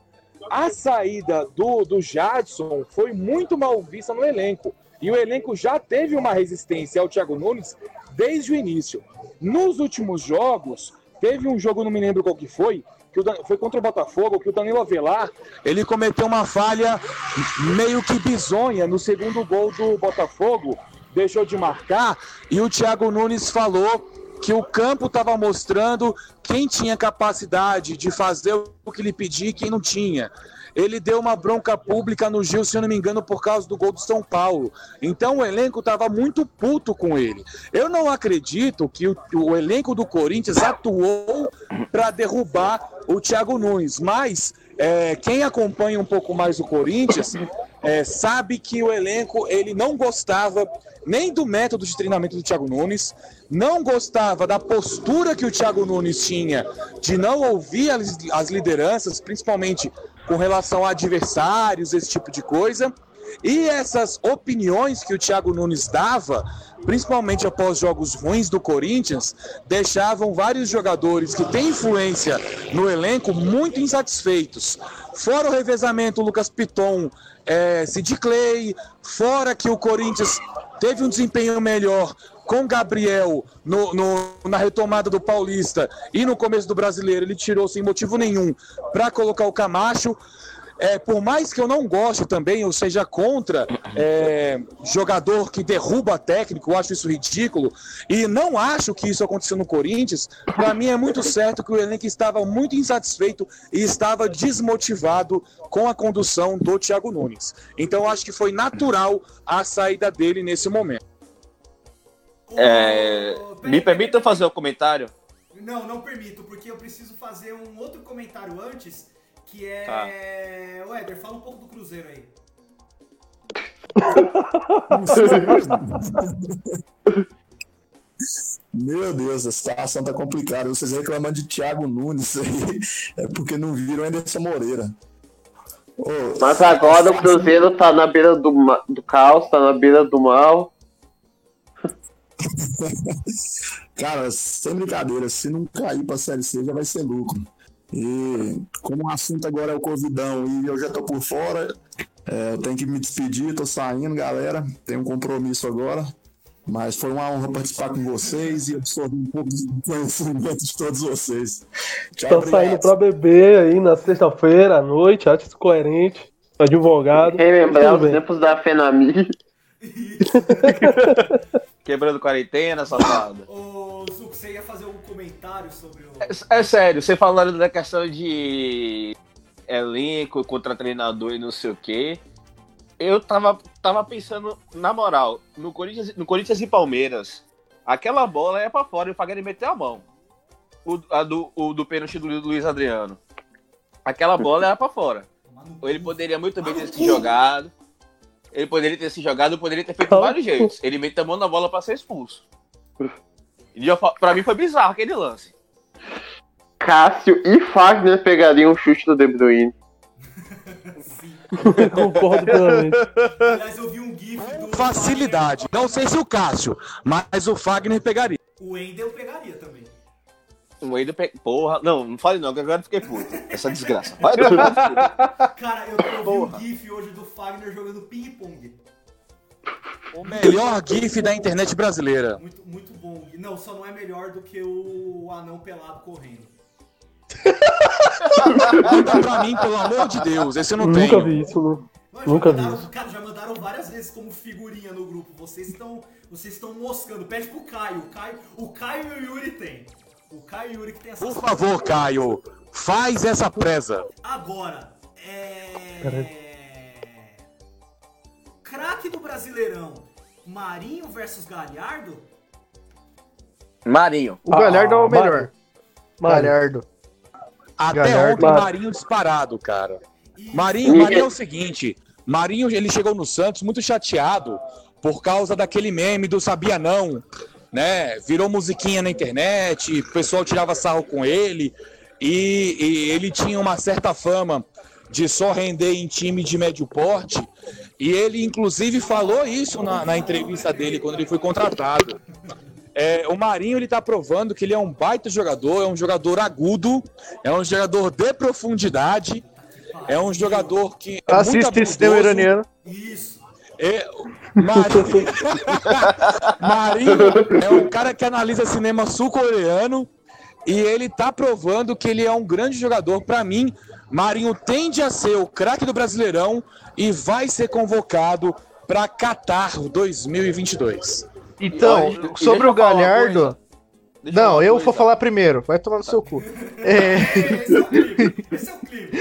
a saída do, do Jadson foi muito mal vista no elenco. E o elenco já teve uma resistência ao Thiago Nunes desde o início. Nos últimos jogos, teve um jogo, não me lembro qual que foi, que Dan- foi contra o Botafogo, que o Danilo Avelar, ele cometeu uma falha meio que bizonha no segundo gol do Botafogo, deixou de marcar, e o Thiago Nunes falou que o campo estava mostrando quem tinha capacidade de fazer o que ele pedia e quem não tinha. Ele deu uma bronca pública no Gil, se eu não me engano, por causa do gol do São Paulo. Então o elenco estava muito puto com ele. Eu não acredito que o, o elenco do Corinthians atuou para derrubar o Thiago Nunes, mas é, quem acompanha um pouco mais o Corinthians é, sabe que o elenco ele não gostava nem do método de treinamento do Thiago Nunes, não gostava da postura que o Thiago Nunes tinha de não ouvir as, as lideranças, principalmente com relação a adversários, esse tipo de coisa. E essas opiniões que o Thiago Nunes dava, principalmente após jogos ruins do Corinthians, deixavam vários jogadores que têm influência no elenco muito insatisfeitos. Fora o revezamento, o Lucas Piton, é, Sid Clay, fora que o Corinthians teve um desempenho melhor com Gabriel no, no- na retomada do Paulista e no começo do Brasileiro, ele tirou sem motivo nenhum para colocar o Camacho. É, por mais que eu não goste também, ou seja contra é, jogador que derruba técnico, eu acho isso ridículo, e não acho que isso aconteceu no Corinthians, para mim é muito certo que o elenco estava muito insatisfeito e estava desmotivado com a condução do Thiago Nunes. Então eu acho que foi natural a saída dele nesse momento. É, me permita fazer um comentário? Não, não permito, porque eu preciso fazer um outro comentário antes, que é. Tá. Éder, fala um pouco do Cruzeiro aí. [LAUGHS] Meu Deus, a situação tá complicada. Vocês reclamando de Thiago Nunes aí, é porque não viram Anderson Moreira. Ô, Mas agora o Cruzeiro tá na beira do, do caos, tá na beira do mal. [LAUGHS] Cara, sem brincadeira, se não cair pra Série C já vai ser lucro. E como o assunto agora é o Covidão e eu já tô por fora, é, eu tenho que me despedir, tô saindo, galera. Tenho um compromisso agora. Mas foi uma honra participar com vocês e absorver um pouco do conhecimento de todos vocês. Tchau, obrigado. saindo pra beber aí na sexta-feira à noite, atos coerente, advogado. Relembrar Tudo os tempos da Fenami. [LAUGHS] Quebrando quarentena, safado. Ô, Zuco, você ia fazer sobre o. É, é sério, você falando da questão de elenco contra treinador e não sei o quê. Eu tava, tava pensando, na moral, no Corinthians, no Corinthians e Palmeiras, aquela bola é pra fora e o Fagner meteu a mão. O, a do, o do pênalti do Luiz Adriano. Aquela bola era pra fora. Ou ele poderia muito bem ter se jogado. Ele poderia ter se jogado, poderia ter feito vários jeitos. Ele mete a mão na bola pra ser expulso. E Pra mim foi bizarro aquele lance. Cássio e Fagner pegariam o chute do De Bruyne. [LAUGHS] Concordo plenamente. Aliás, eu vi um gif do. Facilidade. Não sei se o Cássio, mas o Fagner pegaria. O Wendel pegaria também. O Wendel pe... Porra, não, não fale não, que agora eu fiquei puto. Essa desgraça. [LAUGHS] Vai. Cara, eu, eu vi um gif hoje do Fagner jogando ping-pong. O melhor GIF da internet brasileira. Muito, muito bom. Não, só não é melhor do que o anão pelado correndo. Manda pra mim, pelo amor de Deus. Esse eu não Nunca tenho. vi isso? Não, Nunca já vi mandaram, isso. Cara, já mandaram várias vezes como figurinha no grupo. Vocês estão, vocês estão moscando. Pede pro Caio. O Caio, o Caio e o Yuri tem. O Caio e o Yuri que tem essa Por favor, Caio, faz essa presa. Agora, é. Craque do Brasileirão, Marinho versus Galhardo? Marinho. O Galhardo é o Ah, melhor. Mário, Galhardo. Até Galhardo. ontem, Marinho disparado, cara. E- Marinho, Marinho é o seguinte, Marinho ele chegou no Santos muito chateado por causa daquele meme do sabia não, né? Virou musiquinha na internet, o pessoal tirava sarro com ele e, e ele tinha uma certa fama de só render em time de médio porte e ele inclusive falou isso na, na entrevista dele quando ele foi contratado. É, o Marinho ele tá provando que ele é um baita jogador, é um jogador agudo, é um jogador de profundidade, é um jogador que é Assiste cinema habilidoso. iraniano. Isso. É, Marinho, [LAUGHS] Marinho é um cara que analisa cinema sul-coreano e ele tá provando que ele é um grande jogador. Pra mim, Marinho tende a ser o craque do Brasileirão e vai ser convocado para Qatar 2022. Então, e sobre o eu Galhardo. Não, eu uma vou falar primeiro. Vai tomar no seu cu. É, Esse [LAUGHS] é o clipe. Esse é o clipe.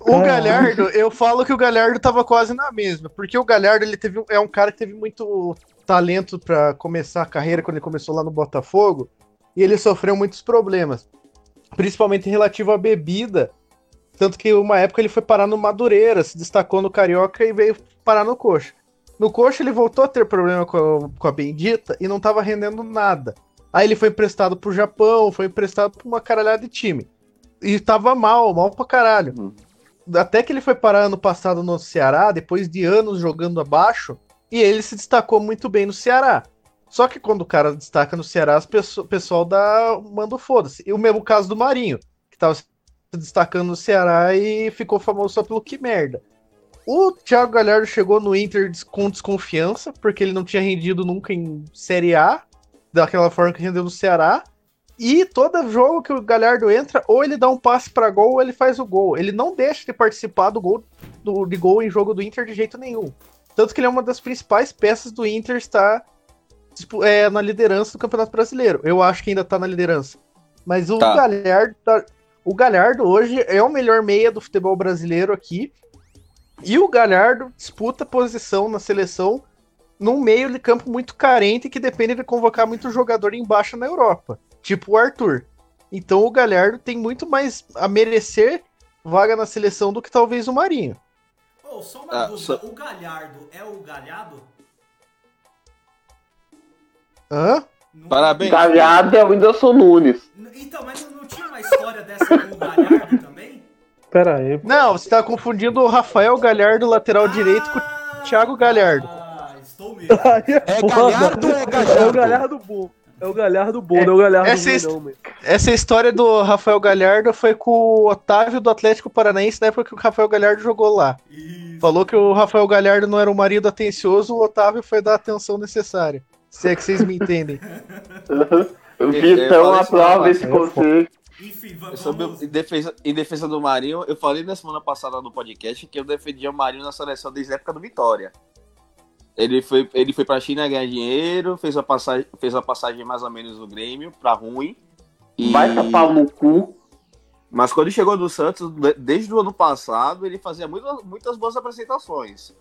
o o. Galhardo, eu falo que o Galhardo tava quase na mesma. Porque o Galhardo ele teve, é um cara que teve muito talento pra começar a carreira quando ele começou lá no Botafogo. E ele sofreu muitos problemas. Principalmente relativo à bebida. Tanto que uma época ele foi parar no Madureira, se destacou no Carioca e veio parar no Coxa. No Coxa ele voltou a ter problema com a, com a Bendita e não tava rendendo nada. Aí ele foi emprestado pro Japão, foi emprestado pra uma caralhada de time. E tava mal, mal pra caralho. Uhum. Até que ele foi parar ano passado no Ceará, depois de anos jogando abaixo, e ele se destacou muito bem no Ceará. Só que quando o cara destaca no Ceará, o pessoal dá, manda o foda-se. E o mesmo caso do Marinho, que tava se destacando no Ceará e ficou famoso só pelo que merda. O Thiago Galhardo chegou no Inter com desconfiança, porque ele não tinha rendido nunca em Série A, daquela forma que rendeu no Ceará. E todo jogo que o Galhardo entra, ou ele dá um passe pra gol, ou ele faz o gol. Ele não deixa de participar do gol do, de gol em jogo do Inter de jeito nenhum. Tanto que ele é uma das principais peças do Inter tipo, é, na liderança do Campeonato Brasileiro. Eu acho que ainda tá na liderança. Mas o Tá. Galhardo, tá- o Galhardo hoje é o melhor meia do futebol brasileiro aqui. E o Galhardo disputa posição na seleção num meio de campo muito carente que depende de convocar muito jogador embaixo na Europa, tipo o Arthur. Então o Galhardo tem muito mais a merecer vaga na seleção do que talvez o Marinho. Ô, só uma Ah, dúvida. só- O Galhardo é o Galhado? Hã? Não- Parabéns. Galhardo é o Whindersson Nunes. Então, mas não tinha uma história dessa com o Galhardo também? Pera aí. pô. Não, você tá confundindo o Rafael Galhardo, lateral direito, com o Thiago Galhardo. Ah, estou mesmo. [LAUGHS] É. Galhardo ou é É o Galhardo? Galhardo bom. É o Galhardo bom, É, não é o Galhardo essa ruim, não. Essa história do Rafael Galhardo foi com o Otávio do Atlético Paranaense na época que o Rafael Galhardo jogou lá. Isso. Falou que o Rafael Galhardo não era um marido atencioso, o Otávio foi dar a atenção necessária. Se é que vocês me entendem. [LAUGHS] Vitão aprova esse passada. Enfim, Sobre, vamos. em, defesa, em defesa do Marinho, eu falei na semana passada no podcast que eu defendia o Marinho na seleção desde a época do Vitória. Ele foi, ele foi pra China ganhar dinheiro, fez a passagem, fez a passagem mais ou menos no Grêmio, pra ruim. E... Vai tapar no cu. Mas quando ele chegou no Santos, de- desde o ano passado, ele fazia muitas, muitas boas apresentações.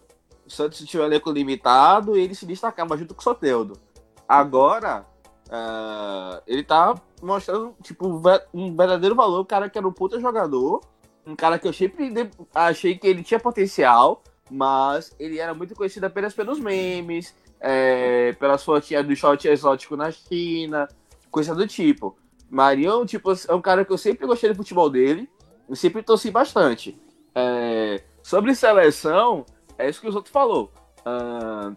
O Santos tinha um elenco limitado e ele se destacava junto com o Soteldo. Agora, ah, ele tá mostrando tipo, um ve- verdadeiro valor. O cara que era um puta jogador um cara que eu sempre achei que ele tinha potencial, mas ele era muito conhecido apenas pelos memes, é, pelas fotinhas do short exótico na China, coisa do tipo. Marião, tipo, é um cara que eu sempre gostei do futebol dele, eu sempre torci bastante. É, sobre seleção, é isso que o outros falou. Ah,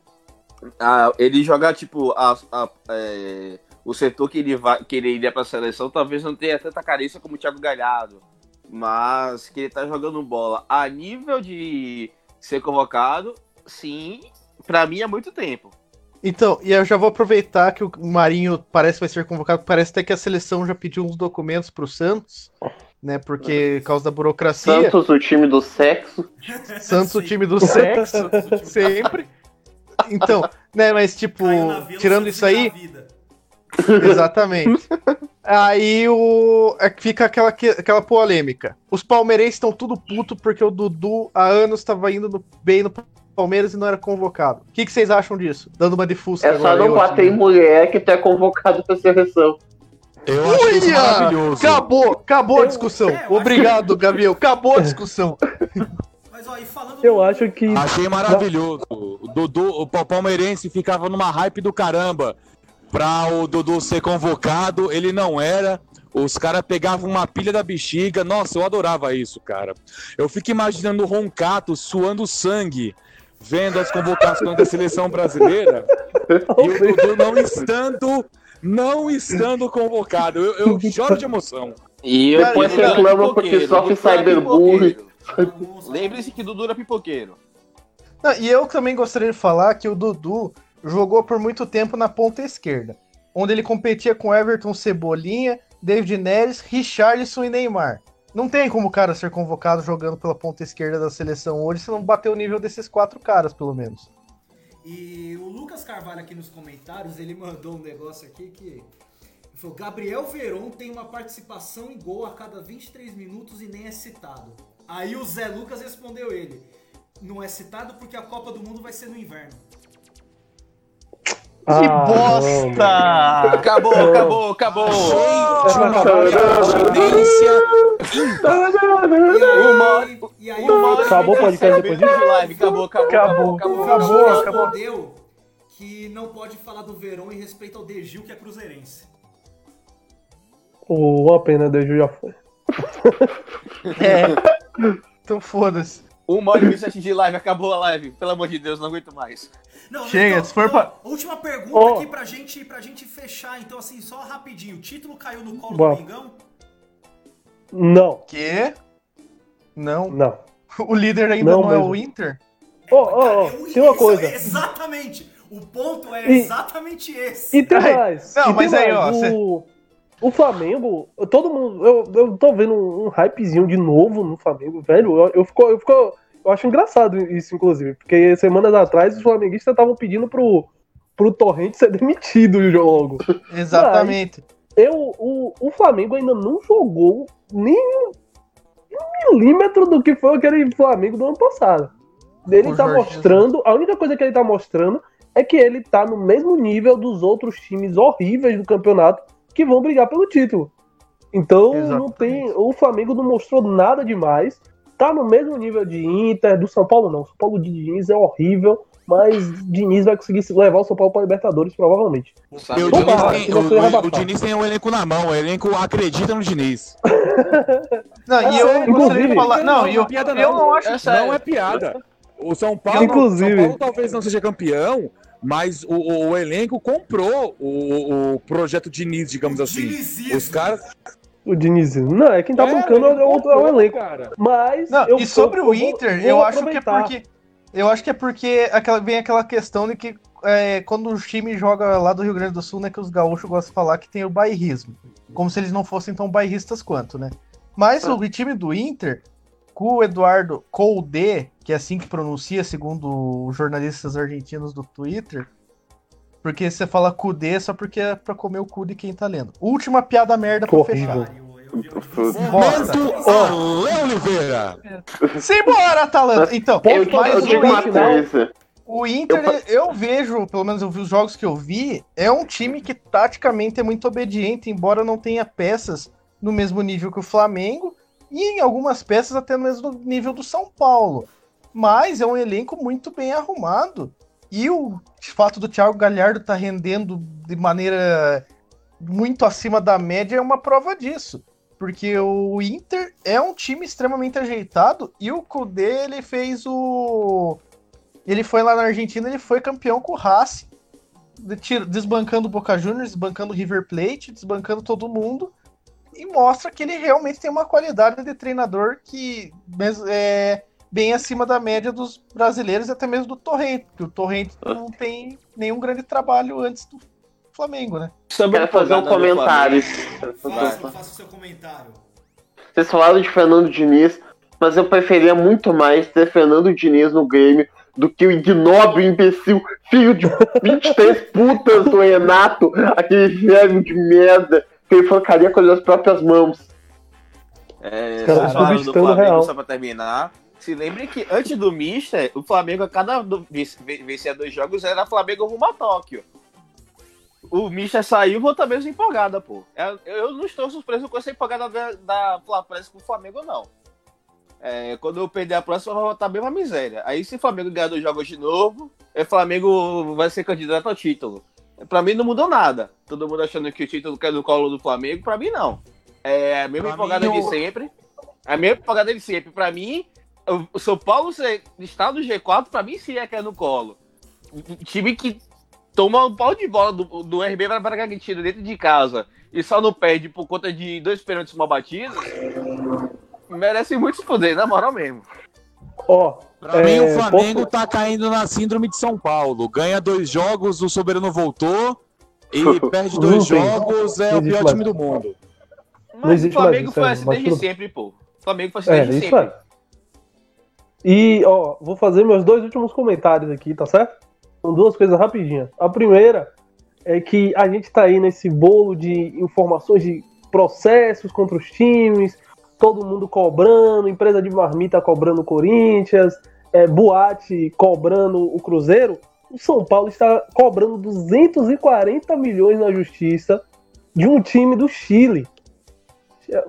ah, ele jogar, tipo, a, a- é, o setor que ele, vai, que ele iria pra seleção talvez não tenha tanta carência como o Thiago Galhardo. Mas que ele tá jogando bola a nível de ser convocado, sim, pra mim há muito tempo. Então, e eu já vou aproveitar que o Marinho parece que vai ser convocado, parece até que a seleção já pediu uns documentos pro Santos, né? Porque por causa da burocracia. Santos, o time do sexo. Santos, o time do sexo, o sempre. Então, né, mas tipo, tirando isso aí. [LAUGHS] exatamente. Aí o é que fica aquela, que- aquela polêmica. Os palmeirenses estão tudo puto porque o Dudu há anos estava indo no- bem no Palmeiras e não era convocado. O que, que vocês acham disso? Dando uma de Fusca É só não bater em mulher que tu é convocado pra seleção. Eu acho isso maravilhoso. Acabou, acabou a discussão. É, acho Obrigado, Gabriel. Acabou a discussão. [LAUGHS] Mas ó, e falando Eu do- acho que. Achei maravilhoso. O Dudu, o pa- palmeirense ficava numa hype do caramba pra o Dudu ser convocado, ele não era. Os caras pegavam uma pilha da bexiga. Nossa, eu adorava isso, cara. Eu fico imaginando o Roncato suando sangue, vendo as convocações da seleção brasileira [LAUGHS] e o Dudu não estando, não estando convocado. Eu, eu choro de emoção. E eu Depois reclama porque sofre cyberbullying. Lembre-se que Dudu era pipoqueiro. Não, e eu também gostaria de falar que o Dudu jogou por muito tempo na ponta esquerda, onde ele competia com Everton Cebolinha, David Neres, Richarlison e Neymar. Não tem como o cara ser convocado jogando pela ponta esquerda da seleção hoje se não bater o nível desses quatro caras, pelo menos. E o Lucas Carvalho aqui nos comentários, ele mandou um negócio aqui que. Falou: Gabriel Veron tem uma participação em gol a cada 23 minutos e nem é citado. Aí o Zé Lucas respondeu ele: Não é citado porque a Copa do Mundo vai ser no inverno. Que Ah, bosta! Acabou, acabou, acabou. Gente, uma coincidência. Aí, aí Uma hora Acabou o podcast depois disso? de live. Acabou, acabou, acabou, acabou. o acabou, acabou. respondeu que não pode falar do Verón em respeito ao Degil, que é cruzeirense. Oh, uma pena, Deju já foi. É. [LAUGHS] Então foda-se. Uma hora e 27 de live, acabou a live. Pelo amor de Deus, não aguento mais. Não, Chega, então, se for então, pra- Última pergunta Ó. aqui pra gente, pra gente fechar. Então, assim, só rapidinho. O título caiu no colo Bom. do Mingão? Não, Que? Não. não. [LAUGHS] O líder ainda Não não, é o Inter? Ó, ó, ó, Eu- tem uma coisa. Exatamente. O ponto é E- exatamente esse. E tem Ai, mais. não, e mas aí, ó, mais. cê- O, o Flamengo, todo mundo. Eu, eu tô vendo um, um hypezinho de novo no Flamengo, velho. Eu, eu, fico, eu, fico, eu acho engraçado isso, inclusive. Porque semanas atrás os flamenguistas estavam pedindo pro, pro Torrente ser [LAUGHS] demitido logo. Exatamente. Eu, o, o Flamengo ainda não jogou nem um milímetro do que foi aquele Flamengo do ano passado. Ele Por tá Jorge mostrando, a única coisa que ele tá mostrando é que ele tá no mesmo nível dos outros times horríveis do campeonato que vão brigar pelo título. Então não Exatamente. tem, o Flamengo não mostrou nada demais. Tá no mesmo nível de Inter, do São Paulo não. O São Paulo de Diniz é horrível, mas Diniz vai conseguir levar o São Paulo para Libertadores provavelmente. O, Opa, Diniz tem, o, não o- o. Diniz tem o elenco na mão, o elenco acredita no Diniz. [LAUGHS] Não, e eu é, gostaria de falar. Não, e eu, piada eu não acho. É sério. Não é piada. O São Paulo, Inclusive- São Paulo talvez não seja campeão, mas o, o- o elenco comprou o, o projeto Diniz, digamos assim. Dinizismo. Os caras. O Diniz. Não, é quem tá É, bancando é o, é o elenco. cara. Mas. Não, eu- e sobre eu- o eu vou- Inter, vou eu acho que é porque. Eu acho que é porque aquela, vem aquela questão de que é, quando o time joga lá do Rio Grande do Sul, né, que os gaúchos gostam de falar que tem o bairrismo. Como se eles não fossem tão bairristas quanto, né? Mas o time do Inter, com o Eduardo Colde, que é assim que pronuncia, segundo os jornalistas argentinos do Twitter, porque você fala Cudê só porque é pra comer o cu de quem tá lendo. Última piada merda pra Horrível. fechar. Momento Alê Oliveira. Simbora, Atalanta! Então, Eu, Mas eu o digo uma coisa. O Inter, Eu- eu, vejo, pelo menos eu vi os jogos que eu vi, é um time que taticamente é muito obediente, embora não tenha peças no mesmo nível que o Flamengo. E em algumas peças até no mesmo nível do São Paulo. Mas é um elenco muito bem arrumado. E o fato do Thiago Galhardo estar tá rendendo de maneira muito acima da média é uma prova disso. Porque o Inter é um time extremamente ajeitado e o Kudê, ele fez o. Ele foi lá na Argentina, ele foi campeão com o Racing, desbancando o Boca Juniors, desbancando o River Plate, desbancando todo mundo e mostra que ele realmente tem uma qualidade de treinador que é bem acima da média dos brasileiros e até mesmo do Torrente, porque o Torrente não tem nenhum grande trabalho antes do Flamengo, né? Sobre Quero fazer um comentário. Faça, faça o seu comentário. Vocês falaram de Fernando Diniz, mas eu preferia muito mais ter Fernando Diniz no Grêmio do que o ignóbil imbecil, filho de 23 putas do Renato, aquele velho de merda focaria com as próprias mãos. É, Cara, falando do Flamengo, real. só pra terminar. Se lembre que antes do Mister, o Flamengo, a cada vencia dois jogos, era Flamengo rumo a Tóquio. O Mister saiu, vou também empolgada, pô. É, eu não estou surpreso com essa empolgada da, da com o Flamengo, não. É, quando eu perder a próxima, eu vou estar bem uma miséria. Aí, se o Flamengo ganhar dois jogos de novo, o Flamengo vai ser candidato ao título. Pra mim não mudou nada. Todo mundo achando que o título cai no colo do Flamengo, pra mim não. É a mesma empolgada de sempre. É a mesma empolgada de sempre. Pra mim, o São Paulo está no G4, pra mim sim é que é no colo. Um time que toma um pau de bola do, do RB para Bragantino dentro de casa e só não perde por conta de dois pênaltis mal batidos, merece muito se poder, na moral mesmo. Ó, oh, Pra é, mim, o Flamengo posso... tá caindo na síndrome de São Paulo. Ganha dois jogos, o Soberano voltou. E [LAUGHS] perde dois jogos, é o pior mais. time do mundo. Mas o Flamengo foi assim desde tudo... sempre, pô. O Flamengo foi assim é, desde sempre. É. E, ó, vou fazer meus dois últimos comentários aqui, tá certo? São duas coisas rapidinhas. A primeira é que a gente tá aí nesse bolo de informações de processos contra os times, todo mundo cobrando, empresa de marmita cobrando o Corinthians, é, boate cobrando o Cruzeiro, o São Paulo está cobrando 240 milhões na justiça de um time do Chile.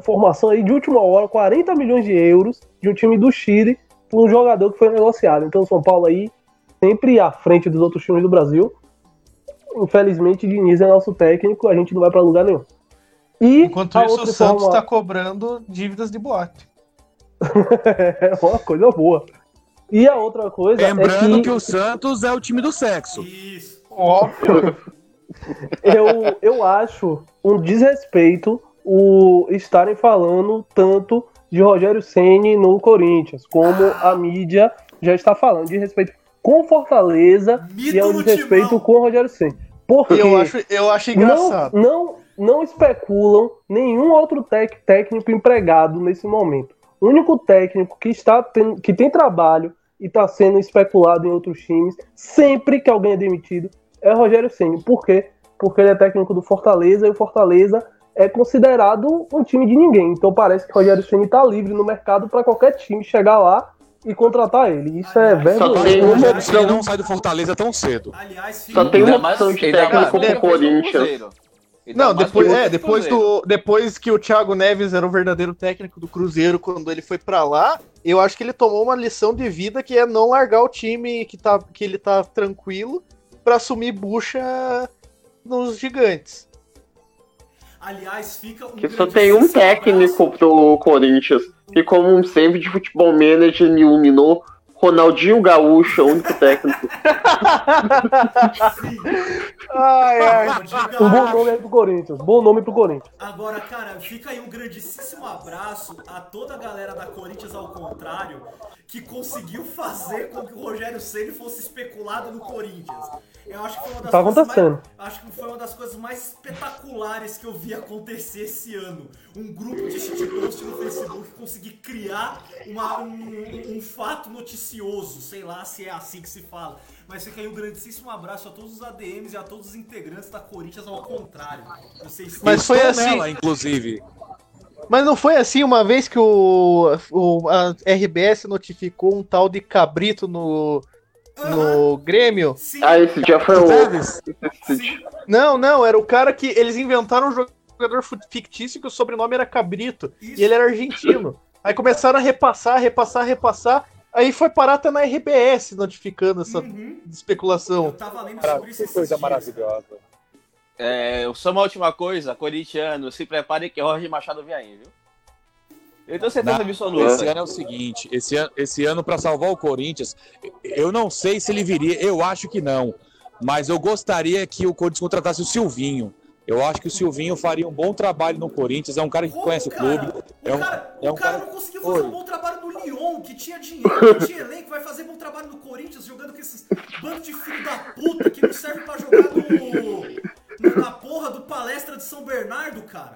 Formação aí de última hora, 40 milhões de euros de um time do Chile por um jogador que foi negociado. Então o São Paulo aí sempre à frente dos outros times do Brasil. Infelizmente, Diniz é nosso técnico, a gente não vai para lugar nenhum. E Enquanto isso, o Santos está forma... cobrando dívidas de boate. [LAUGHS] é uma coisa boa. E a outra coisa. É Lembrando é que... que o Santos é o time do sexo. Isso. Óbvio. [LAUGHS] eu, eu acho um desrespeito o estarem falando tanto de Rogério Ceni no Corinthians, como a mídia já está falando, de respeito com Fortaleza Mito e é um desrespeito com o Rogério Ceni. Porque eu acho, eu acho engraçado. Não, não, não especulam nenhum outro tec, técnico empregado nesse momento. O único técnico que, está tem, que tem trabalho e está sendo especulado em outros times, sempre que alguém é demitido, é Rogério Ceni. Por quê? Porque ele é técnico do Fortaleza e o Fortaleza é considerado um time de ninguém. Então parece que Rogério Ceni está livre no mercado para qualquer time chegar lá e contratar ele. Isso é verdade. Ele não sai do Fortaleza tão cedo. Aliás, Só tem uma opção de técnico com o Corinthians. Não, depois, é, depois, do, depois que o Thiago Neves era o verdadeiro técnico do Cruzeiro quando ele foi para lá, eu acho que ele tomou uma lição de vida que é não largar o time que, tá, que ele tá tranquilo para assumir bucha nos gigantes. Aliás, fica um que só tem um técnico pro Corinthians, que como um sempre de futebol manager me iluminou, Ronaldinho Gaúcho, o único técnico. [LAUGHS] ai, ai. Um bom nome aí pro Corinthians. Bom nome pro Corinthians. Agora, cara, fica aí um grandíssimo abraço a toda a galera da Corinthians ao contrário, que conseguiu fazer com que o Rogério Ceni fosse especulado no Corinthians. Eu acho que foi uma das tá acontecendo. Mais, acho que foi uma das coisas mais espetaculares que eu vi acontecer esse ano. Um grupo de shitpost no Facebook conseguir criar uma, um, um, fato noticioso, sei lá se é assim que se fala. Mas fica aí um grandíssimo abraço a todos os ADMs e a todos os integrantes da Corinthians ao contrário. Vocês Mas foi assim, nela, inclusive. Mas não foi assim uma vez que o, o a RBS notificou um tal de cabrito no no Grêmio. Sim. Ah, esse dia foi o. Não, não, era o cara que eles inventaram um jogador fictício que o sobrenome era Cabrito. Isso. E ele era argentino. Aí começaram a repassar, repassar, repassar. Aí foi parar até na RBS notificando essa Uhum. Eu especulação. tava lendo sobre isso Que coisa dias. maravilhosa. É, só uma última coisa, corintiano, se prepare que Jorge Machado vem aí, viu? Eu tenho certeza absoluta. Esse ano é o seguinte, esse ano, esse ano para salvar o Corinthians, eu não sei se ele viria, eu acho que não, mas eu gostaria que o Corinthians contratasse o Silvinho. Eu acho que o Silvinho faria um bom trabalho no Corinthians, é um cara que Como, conhece o cara? clube, O é um, cara, é o um cara cara não conseguiu fazer Oi. um bom trabalho no Lyon, que tinha dinheiro, que [LAUGHS] tinha elenco, vai fazer bom trabalho no Corinthians, jogando com esses bando de filho da puta que não serve pra jogar no, no- na porra do palestra de São Bernardo, cara.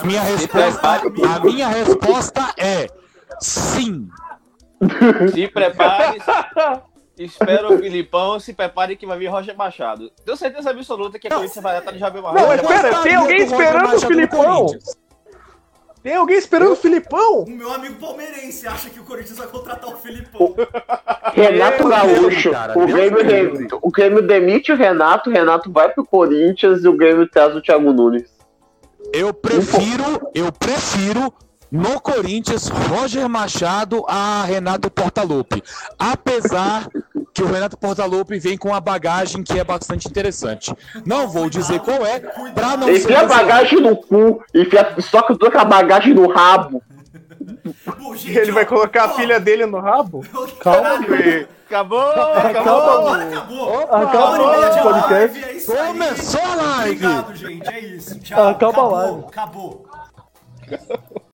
A minha resposta, a minha resposta é sim. Se prepare. [LAUGHS] Espera o [LAUGHS] Filipão, se prepare que vai vir Roger Machado. Tenho certeza absoluta que a Corinthians vai estar no Javier Não, Marrone. mas pera, tem alguém esperando o Filipão? Tem alguém esperando o Filipão? O meu amigo palmeirense acha que o Corinthians vai contratar o Filipão. [LAUGHS] Renato Gaúcho. Cara, o, Grêmio, o Grêmio demite o Renato, o Renato vai pro Corinthians e o Grêmio traz o Thiago Nunes. Eu prefiro, eu prefiro no Corinthians Roger Machado a Renato Portaluppi. Apesar que o Renato Portaluppi vem com uma bagagem que é bastante interessante. Não vou dizer qual é, pra não ser Enfia a cancelado. bagagem no cu, enfia, só que toda a bagagem no rabo. E gente, ele vai ó, colocar a ó, filha dele no rabo? [LAUGHS] Calma, Acabou, Calma, acabou. Acabou. Acabou Uma hora e meia de o podcast. live, é isso aí. Começou a live. Obrigado, gente. É isso. Tchau. Acaba a acabou, live. Acabou.